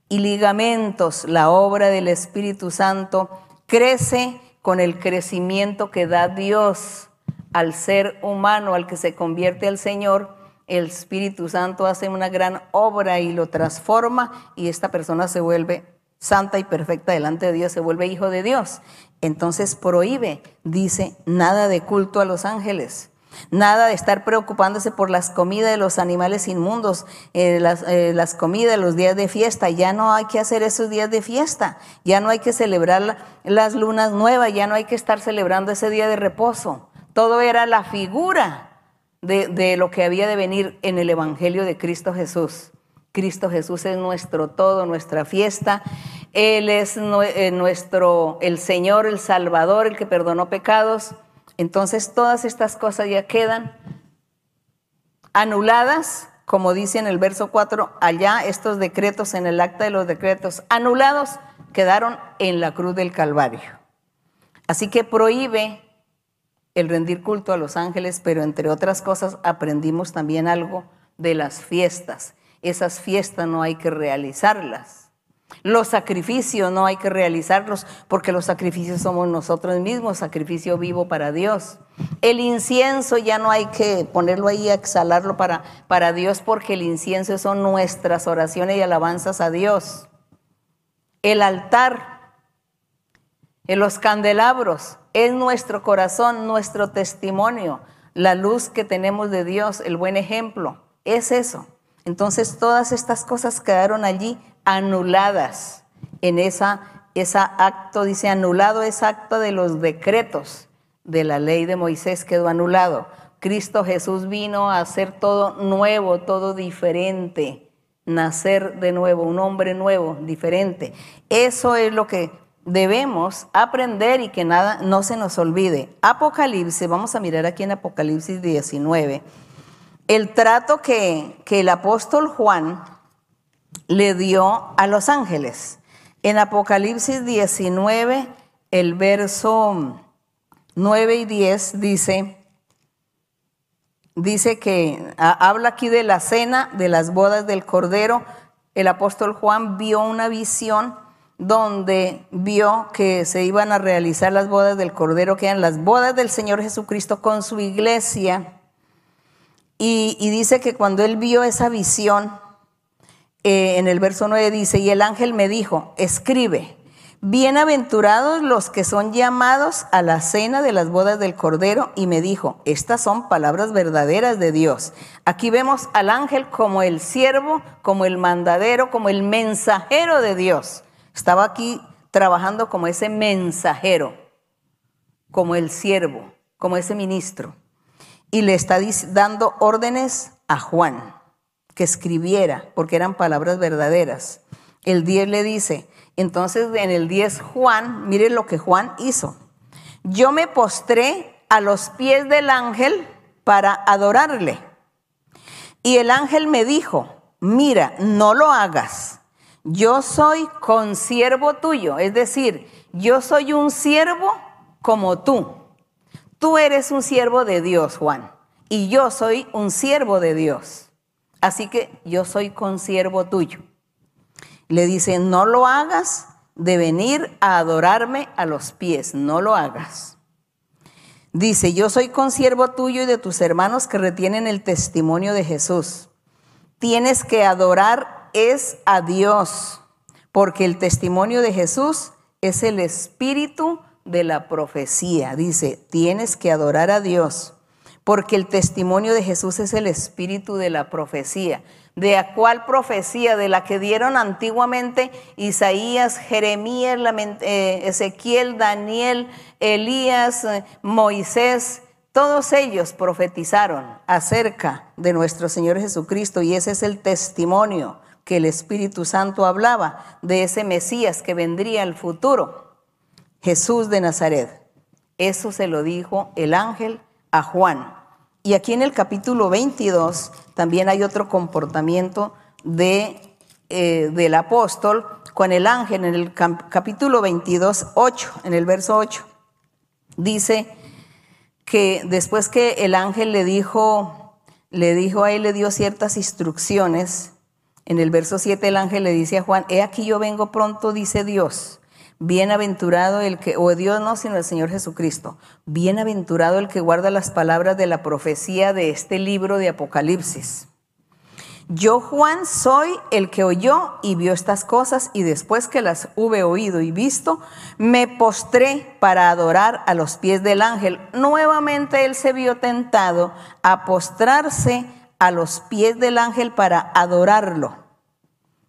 y ligamentos, la obra del Espíritu Santo, crece con el crecimiento que da Dios al ser humano, al que se convierte al Señor, el Espíritu Santo hace una gran obra y lo transforma y esta persona se vuelve santa y perfecta delante de Dios, se vuelve hijo de Dios. Entonces prohíbe, dice, nada de culto a los ángeles. Nada de estar preocupándose por las comidas de los animales inmundos, eh, eh, las, comidas, los días de fiesta. Ya no hay que hacer esos días de fiesta. Ya no hay que celebrar las lunas nuevas. Ya no hay que estar celebrando ese día de reposo. Todo era la figura de, lo que había de venir en el Evangelio de Cristo Jesús. Cristo Jesús es nuestro todo, nuestra fiesta. Él es eh, nuestro, el Señor, el Salvador, el que perdonó pecados. Entonces todas estas cosas ya quedan anuladas, como dice en el verso 4, allá estos decretos en el acta de los decretos anulados quedaron en la cruz del Calvario. Así que prohíbe el rendir culto a los ángeles, pero entre otras cosas aprendimos también algo de las fiestas. Esas fiestas no hay que realizarlas. Los sacrificios no hay que realizarlos porque los sacrificios somos nosotros mismos, sacrificio vivo para Dios. El incienso ya no hay que ponerlo ahí exhalarlo para, para Dios porque el incienso son nuestras oraciones y alabanzas a Dios. El altar, en los candelabros, es nuestro corazón, nuestro testimonio, la luz que tenemos de Dios, el buen ejemplo. Es eso. Entonces todas estas cosas quedaron allí anuladas en esa, esa acto, dice anulado ese acto de los decretos de la ley de Moisés quedó anulado. Cristo Jesús vino a hacer todo nuevo, todo diferente, nacer de nuevo, un hombre nuevo, diferente. Eso es lo que debemos aprender y que nada no se nos olvide. Apocalipsis, vamos a mirar aquí en Apocalipsis 19, el trato que, que el apóstol Juan le dio a los ángeles. En Apocalipsis 19, el verso 9 y 10 dice, dice que habla aquí de la cena, de las bodas del Cordero. El apóstol Juan vio una visión donde vio que se iban a realizar las bodas del Cordero, que eran las bodas del Señor Jesucristo con su iglesia. Y, dice que cuando él vio esa visión, eh, en el verso 9 dice, y el ángel me dijo, escribe, bienaventurados los que son llamados a la cena de las bodas del Cordero, y me dijo, estas son palabras verdaderas de Dios. Aquí vemos al ángel como el siervo, como el mandadero, como el mensajero de Dios estaba aquí trabajando como ese mensajero, como el siervo, como ese ministro. Y le está dando órdenes a Juan que escribiera, porque eran palabras verdaderas. El 10 le dice, entonces en el 10 Juan, mire lo que Juan hizo. Yo me postré a los pies del ángel para adorarle. Y el ángel me dijo, mira, no lo hagas yo soy consiervo tuyo, es decir, yo soy un siervo como tú. Tú eres un siervo de Dios, Juan, y yo soy un siervo de Dios. Así que yo soy consiervo tuyo. Le dice, no lo hagas de venir a adorarme a los pies, no lo hagas. Dice, yo soy consiervo tuyo y de tus hermanos que retienen el testimonio de Jesús. Tienes que adorar es a Dios, porque el testimonio de Jesús es el espíritu de la profecía. Dice, tienes que adorar a Dios, porque el testimonio de Jesús es el espíritu de la profecía. ¿De a cuál profecía? De la que dieron antiguamente Isaías, Jeremías, eh, Ezequiel, Daniel, Elías, eh, Moisés. Todos ellos profetizaron acerca de nuestro Señor Jesucristo y ese es el testimonio que el Espíritu Santo hablaba de ese Mesías que vendría al futuro, Jesús de Nazaret. Eso se lo dijo el ángel a Juan. Y aquí en el capítulo 22 también hay otro comportamiento de, eh, del apóstol con el ángel en el capítulo 22, 8, en el verso 8. Dice que después que el ángel le dijo, le dijo a él, le dio ciertas instrucciones, en el verso 7 el ángel le dice a Juan, he aquí yo vengo pronto, dice Dios, Bienaventurado el que, o Dios no, sino el Señor Jesucristo. Bienaventurado el que guarda las palabras de la profecía de este libro de Apocalipsis. Yo, Juan, soy el que oyó y vio estas cosas y después que las hube oído y visto, me postré para adorar a los pies del ángel. Nuevamente él se vio tentado a postrarse a los pies del ángel para adorarlo.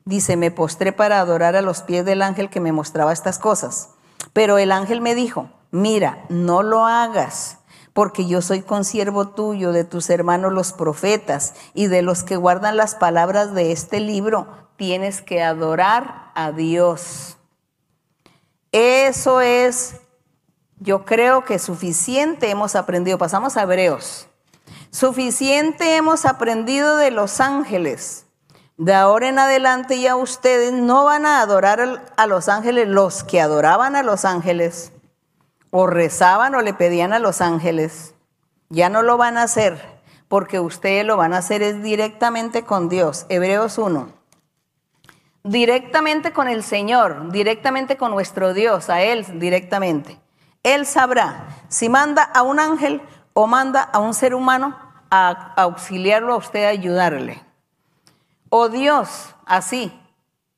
Dice, me postré para adorar a los pies del ángel que me mostraba estas cosas. Pero el ángel me dijo, mira, no lo hagas, porque yo soy consiervo tuyo, de tus hermanos los profetas y de los que guardan las palabras de este libro. Tienes que adorar a Dios. Eso es, yo creo que suficiente hemos aprendido. Pasamos a Hebreos. Suficiente hemos aprendido de los ángeles de ahora en adelante ya ustedes no van a adorar a los ángeles, los que adoraban a los ángeles, o rezaban o le pedían a los ángeles. Ya no lo van a hacer, porque ustedes lo van a hacer es directamente con Dios. Hebreos 1. Directamente con el Señor, directamente con nuestro Dios, a Él directamente. Él sabrá si manda a un ángel o manda a un ser humano a auxiliarlo a usted, a ayudarle. O Dios así,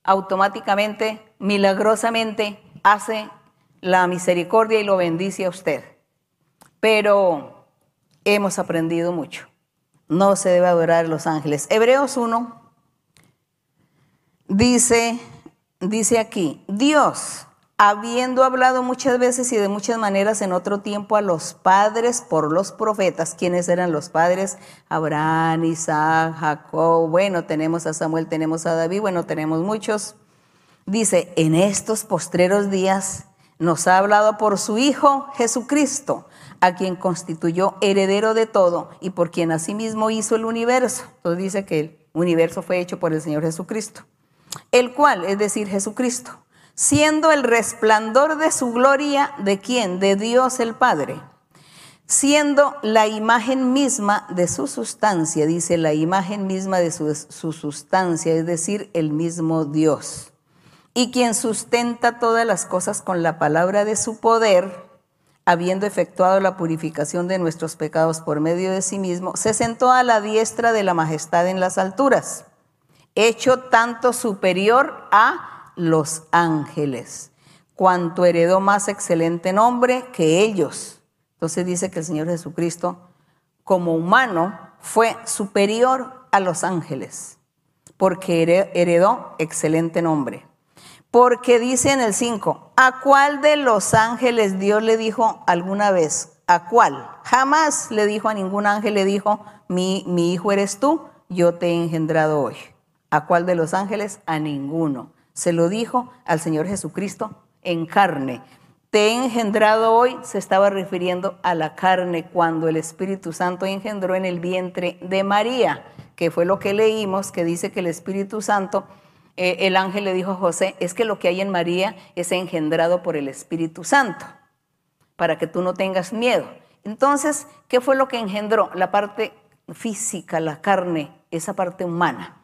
automáticamente, milagrosamente, hace la misericordia y lo bendice a usted. Pero hemos aprendido mucho. No se debe adorar a los ángeles. Hebreos 1 dice, dice aquí, Dios habiendo hablado muchas veces y de muchas maneras en otro tiempo a los padres por los profetas. ¿Quiénes eran los padres? Abraham, Isaac, Jacob. Bueno, tenemos a Samuel, tenemos a David, bueno, tenemos muchos. Dice, en estos postreros días nos ha hablado por su Hijo Jesucristo, a quien constituyó heredero de todo y por quien asimismo hizo el universo. Entonces dice que el universo fue hecho por el Señor Jesucristo, el cual, es decir, Jesucristo siendo el resplandor de su gloria de quién? De Dios el Padre, siendo la imagen misma de su sustancia, dice la imagen misma de su, sustancia, es decir, el mismo Dios, y quien sustenta todas las cosas con la palabra de su poder, habiendo efectuado la purificación de nuestros pecados por medio de sí mismo, se sentó a la diestra de la majestad en las alturas, hecho tanto superior a los ángeles, cuanto heredó más excelente nombre que ellos. Entonces dice que el Señor Jesucristo, como humano, fue superior a los ángeles, porque heredó excelente nombre. Porque dice en el 5, ¿a cuál de los ángeles Dios le dijo alguna vez? ¿A cuál? Jamás le dijo a ningún ángel, le dijo, mi, mi hijo eres tú, yo te he engendrado hoy. ¿A cuál de los ángeles? A ninguno. Se lo dijo al Señor Jesucristo en carne. Te he engendrado hoy, se estaba refiriendo a la carne cuando el Espíritu Santo engendró en el vientre de María, que fue lo que leímos, que dice que el Espíritu Santo, eh, el ángel le dijo a José, es que lo que hay en María es engendrado por el Espíritu Santo, para que tú no tengas miedo. Entonces, ¿qué fue lo que engendró? La parte física, la carne, esa parte humana.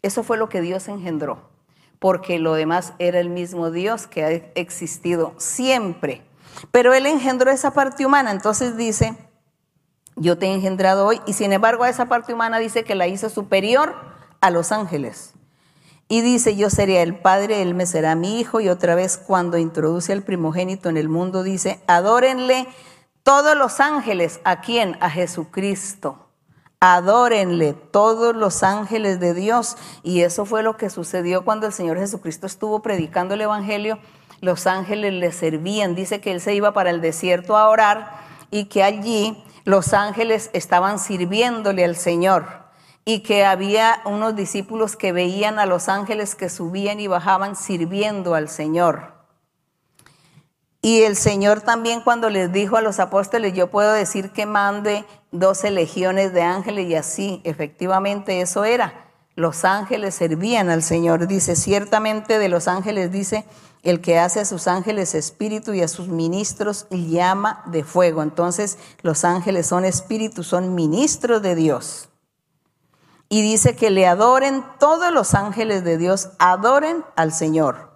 Eso fue lo que Dios engendró, porque lo demás era el mismo Dios que ha existido siempre. Pero Él engendró esa parte humana, entonces dice, yo te he engendrado hoy, y sin embargo a esa parte humana dice que la hizo superior a los ángeles. Y dice, yo sería el padre, él me será mi hijo. Y otra vez cuando introduce al primogénito en el mundo, dice, adórenle todos los ángeles. ¿A quién? A Jesucristo. Adórenle todos los ángeles de Dios. Y eso fue lo que sucedió cuando el Señor Jesucristo estuvo predicando el Evangelio. Los ángeles le servían. Dice que él se iba para el desierto a orar y que allí los ángeles estaban sirviéndole al Señor y que había unos discípulos que veían a los ángeles que subían y bajaban sirviendo al Señor. Y el Señor también cuando les dijo a los apóstoles, yo puedo decir que mande doce legiones de ángeles y así, efectivamente eso era. Los ángeles servían al Señor. Dice, ciertamente de los ángeles dice, el que hace a sus ángeles espíritu y a sus ministros llama de fuego. Entonces los ángeles son espíritus, son ministros de Dios. Y dice que le adoren todos los ángeles de Dios, adoren al Señor.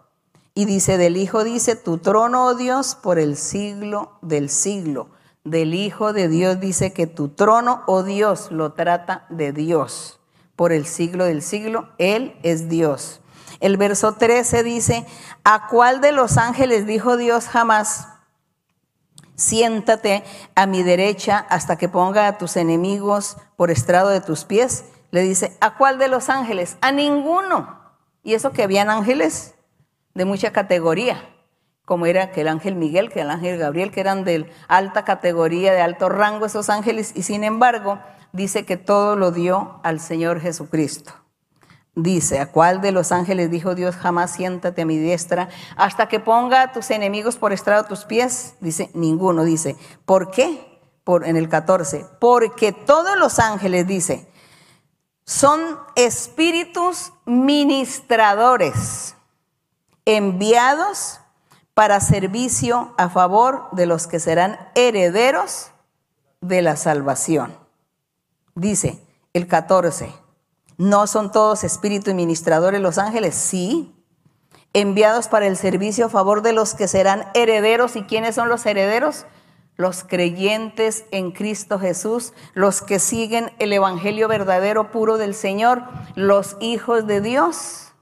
Y dice del Hijo, dice, tu trono, oh Dios, por el siglo del siglo. Del Hijo de Dios dice que tu trono, oh Dios, lo trata de Dios. Por el siglo del siglo, Él es Dios. El verso 13 dice, ¿a cuál de los ángeles dijo Dios jamás? Siéntate a mi derecha hasta que ponga a tus enemigos por estrado de tus pies. Le dice, ¿a cuál de los ángeles? A ninguno. Y eso que habían ángeles de mucha categoría, como era que el ángel Miguel, que el ángel Gabriel, que eran de alta categoría, de alto rango esos ángeles, y sin embargo dice que todo lo dio al Señor Jesucristo. Dice, ¿a cuál de los ángeles dijo Dios jamás siéntate a mi diestra hasta que ponga a tus enemigos por estrado tus pies? Dice, ninguno. Dice, ¿por qué? Por, en el 14, porque todos los ángeles, dice, son espíritus ministradores enviados para servicio a favor de los que serán herederos de la salvación. Dice el 14, ¿no son todos espíritus ministradores los ángeles? Sí, enviados para el servicio a favor de los que serán herederos. ¿Y quiénes son los herederos? los creyentes en Cristo Jesús, los que siguen el Evangelio verdadero puro del Señor, los hijos de Dios,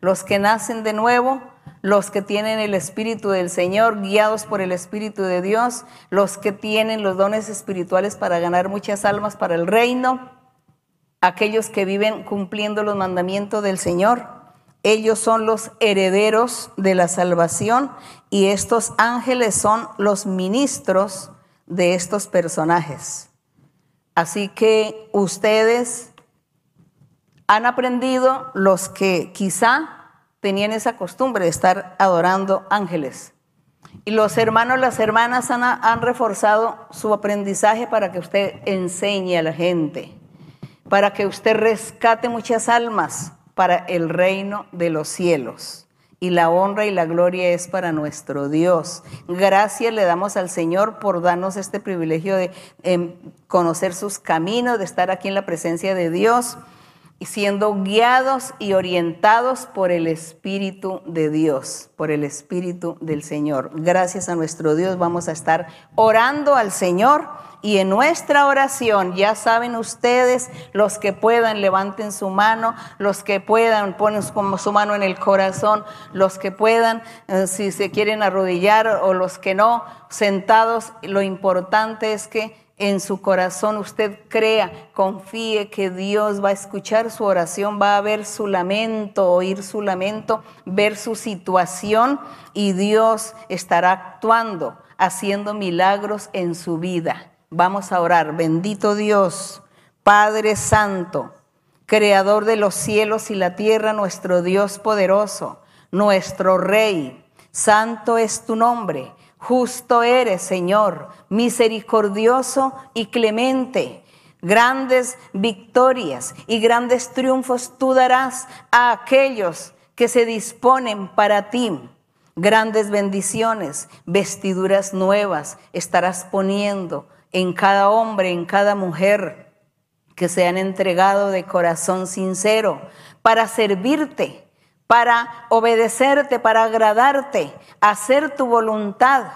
los que nacen de nuevo, los que tienen el Espíritu del Señor, guiados por el Espíritu de Dios, los que tienen los dones espirituales para ganar muchas almas para el reino, aquellos que viven cumpliendo los mandamientos del Señor. Ellos son los herederos de la salvación y estos ángeles son los ministros de estos personajes. Así que ustedes han aprendido los que quizá tenían esa costumbre de estar adorando ángeles. Y los hermanos, las hermanas han, han, reforzado su aprendizaje para que usted enseñe a la gente, para que usted rescate muchas almas para el reino de los cielos y la honra y la gloria es para nuestro Dios. Gracias le damos al Señor por darnos este privilegio de em, conocer sus caminos, de estar aquí en la presencia de Dios y siendo guiados y orientados por el Espíritu de Dios, por el Espíritu del Señor. Gracias a nuestro Dios vamos a estar orando al Señor y en nuestra oración, ya saben ustedes, los que puedan levanten su mano, los que puedan ponen su mano en el corazón, los que puedan, eh, si se quieren arrodillar o los que no, sentados, lo importante es que en su corazón usted crea, confíe que Dios va a escuchar su oración, va a ver su lamento, oír su lamento, ver su situación y Dios estará actuando, haciendo milagros en su vida. Vamos a orar. Bendito Dios, Padre Santo, Creador de los cielos y la tierra, nuestro Dios poderoso, nuestro Rey. Santo es tu nombre. Justo eres, Señor, misericordioso y clemente. Grandes victorias y grandes triunfos tú darás a aquellos que se disponen para ti. Grandes bendiciones, vestiduras nuevas estarás poniendo en cada hombre, en cada mujer. que se han entregado de corazón sincero para servirte, para obedecerte, para agradarte, hacer tu voluntad,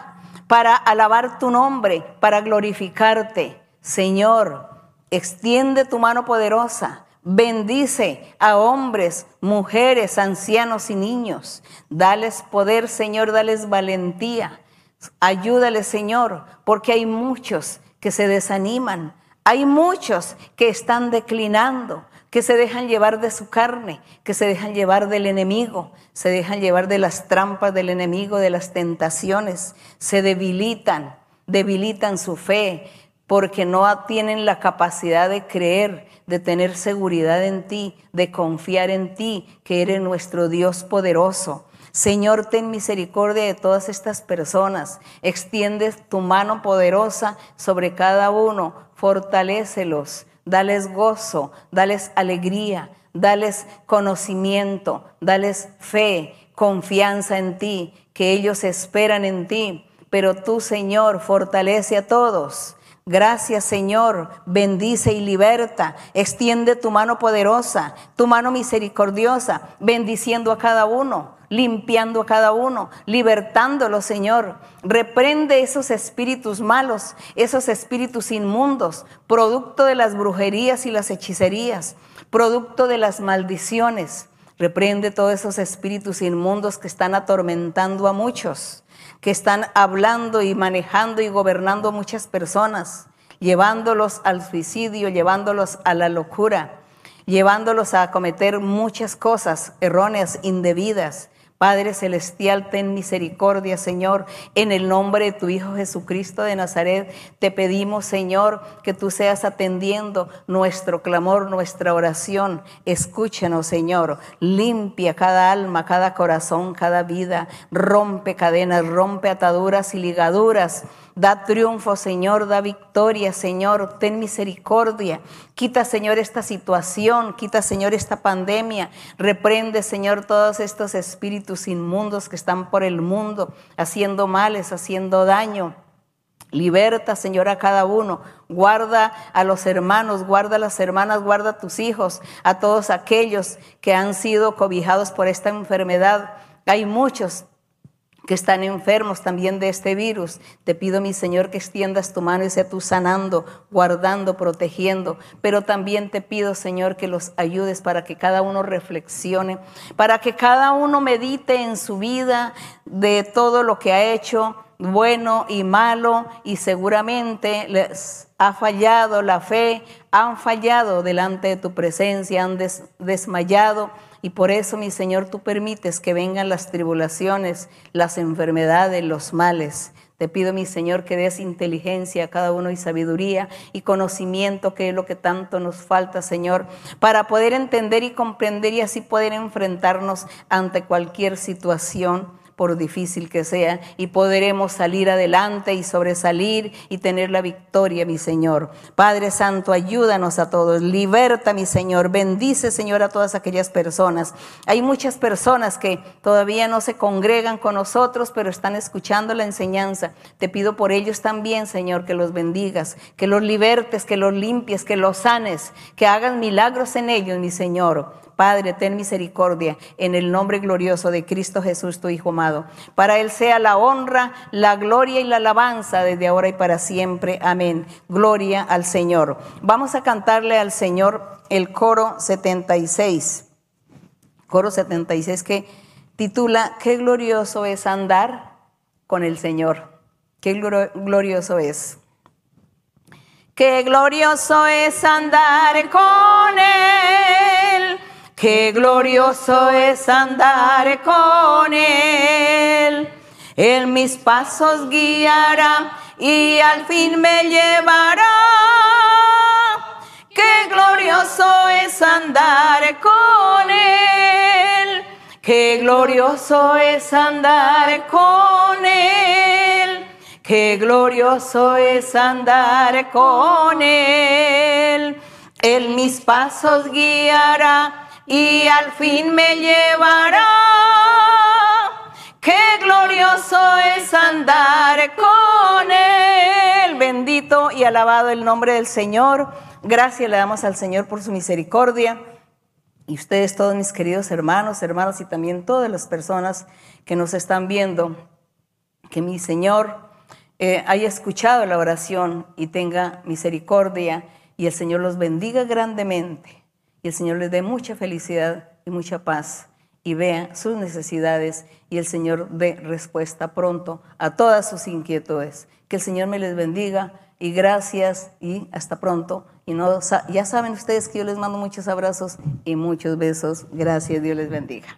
para alabar tu nombre, para glorificarte. Señor, extiende tu mano poderosa, bendice a hombres, mujeres, ancianos y niños. Dales poder, Señor, dales valentía. Ayúdales, Señor, porque hay muchos que se desaniman, hay muchos que están declinando, que se dejan llevar de su carne, que se dejan llevar del enemigo, se dejan llevar de las trampas del enemigo, de las tentaciones, se debilitan, debilitan su fe porque no tienen la capacidad de creer, de tener seguridad en ti, de confiar en ti, que eres nuestro Dios poderoso. Señor, ten misericordia de todas estas personas. Extiende tu mano poderosa sobre cada uno. Fortalécelos dales gozo, dales alegría, dales conocimiento, dales fe, confianza en ti, que ellos esperan en ti. Pero tú, Señor, fortalece a todos. Gracias Señor, bendice y liberta, extiende tu mano poderosa, tu mano misericordiosa, bendiciendo a cada uno limpiando a cada uno, libertándolo, Señor. Reprende esos espíritus malos, esos espíritus inmundos, producto de las brujerías y las hechicerías, producto de las maldiciones. Reprende todos esos espíritus inmundos que están atormentando a muchos, que están hablando y manejando y gobernando a muchas personas, llevándolos al suicidio, llevándolos a la locura, llevándolos a cometer muchas cosas erróneas, indebidas, Padre Celestial, ten misericordia, Señor, en el nombre de tu Hijo Jesucristo de Nazaret. Te pedimos, Señor, que tú seas atendiendo nuestro clamor, nuestra oración. Escúchanos, Señor. Limpia cada alma, cada corazón, cada vida. Rompe cadenas, rompe ataduras y ligaduras Da triunfo, Señor, da victoria, Señor, ten misericordia. Quita, Señor, esta situación, quita, Señor, esta pandemia. Reprende, Señor, todos estos espíritus inmundos que están por el mundo, haciendo males, haciendo daño. Liberta, Señor, a cada uno. Guarda a los hermanos, guarda a las hermanas, guarda a tus hijos, a todos aquellos que han sido cobijados por esta enfermedad. Hay muchos que están enfermos también de este virus. Te pido, mi Señor, que extiendas tu mano y sea tú sanando, guardando, protegiendo. Pero también te pido, Señor, que los ayudes para que cada uno reflexione, para que cada uno medite en su vida de todo lo que ha hecho, bueno y malo, y seguramente les ha fallado la fe, han fallado delante de tu presencia, han desmayado y por eso, mi Señor, tú permites que vengan las tribulaciones, las enfermedades, los males. Te pido, mi Señor, que des inteligencia a cada uno y sabiduría y conocimiento, que es lo que tanto nos falta, Señor, para poder entender y comprender y así poder enfrentarnos ante cualquier situación por difícil que sea, y podremos salir adelante y sobresalir y tener la victoria, mi Señor. Padre Santo, ayúdanos a todos, liberta, mi Señor, bendice, Señor, a todas aquellas personas. Hay muchas personas que todavía no se congregan con nosotros, pero están escuchando la enseñanza. Te pido por ellos también, Señor, que los bendigas, que los libertes, que los limpies, que los sanes, que hagan milagros en ellos, mi Señor. Padre, ten misericordia en el nombre glorioso de Cristo Jesús, tu Hijo amado. Para Él sea la honra, la gloria y la alabanza desde ahora y para siempre. Amén. Gloria al Señor. Vamos a cantarle al Señor el coro 76. Coro 76 que titula Qué glorioso es andar con el Señor. Qué glorioso es. Qué glorioso es andar con Él Qué glorioso es andar con Él. Él mis pasos guiará y al fin me llevará. Qué glorioso es andar con Él. Qué glorioso es andar con Él. Qué glorioso es andar con Él. Él mis pasos guiará y al fin me llevará. Qué glorioso es andar con Él, bendito y alabado el nombre del Señor. Gracias le damos al Señor por su misericordia. Y ustedes, todos mis queridos hermanos, hermanos y también todas las personas que nos están viendo, que mi Señor eh, haya escuchado la oración y tenga misericordia y el Señor los bendiga grandemente y el Señor les dé mucha felicidad y mucha paz y vea sus necesidades y el Señor dé respuesta pronto a todas sus inquietudes. Que el Señor me les bendiga y gracias y hasta pronto. Y no, ya saben ustedes que yo les mando muchos abrazos y muchos besos. Gracias, Dios les bendiga.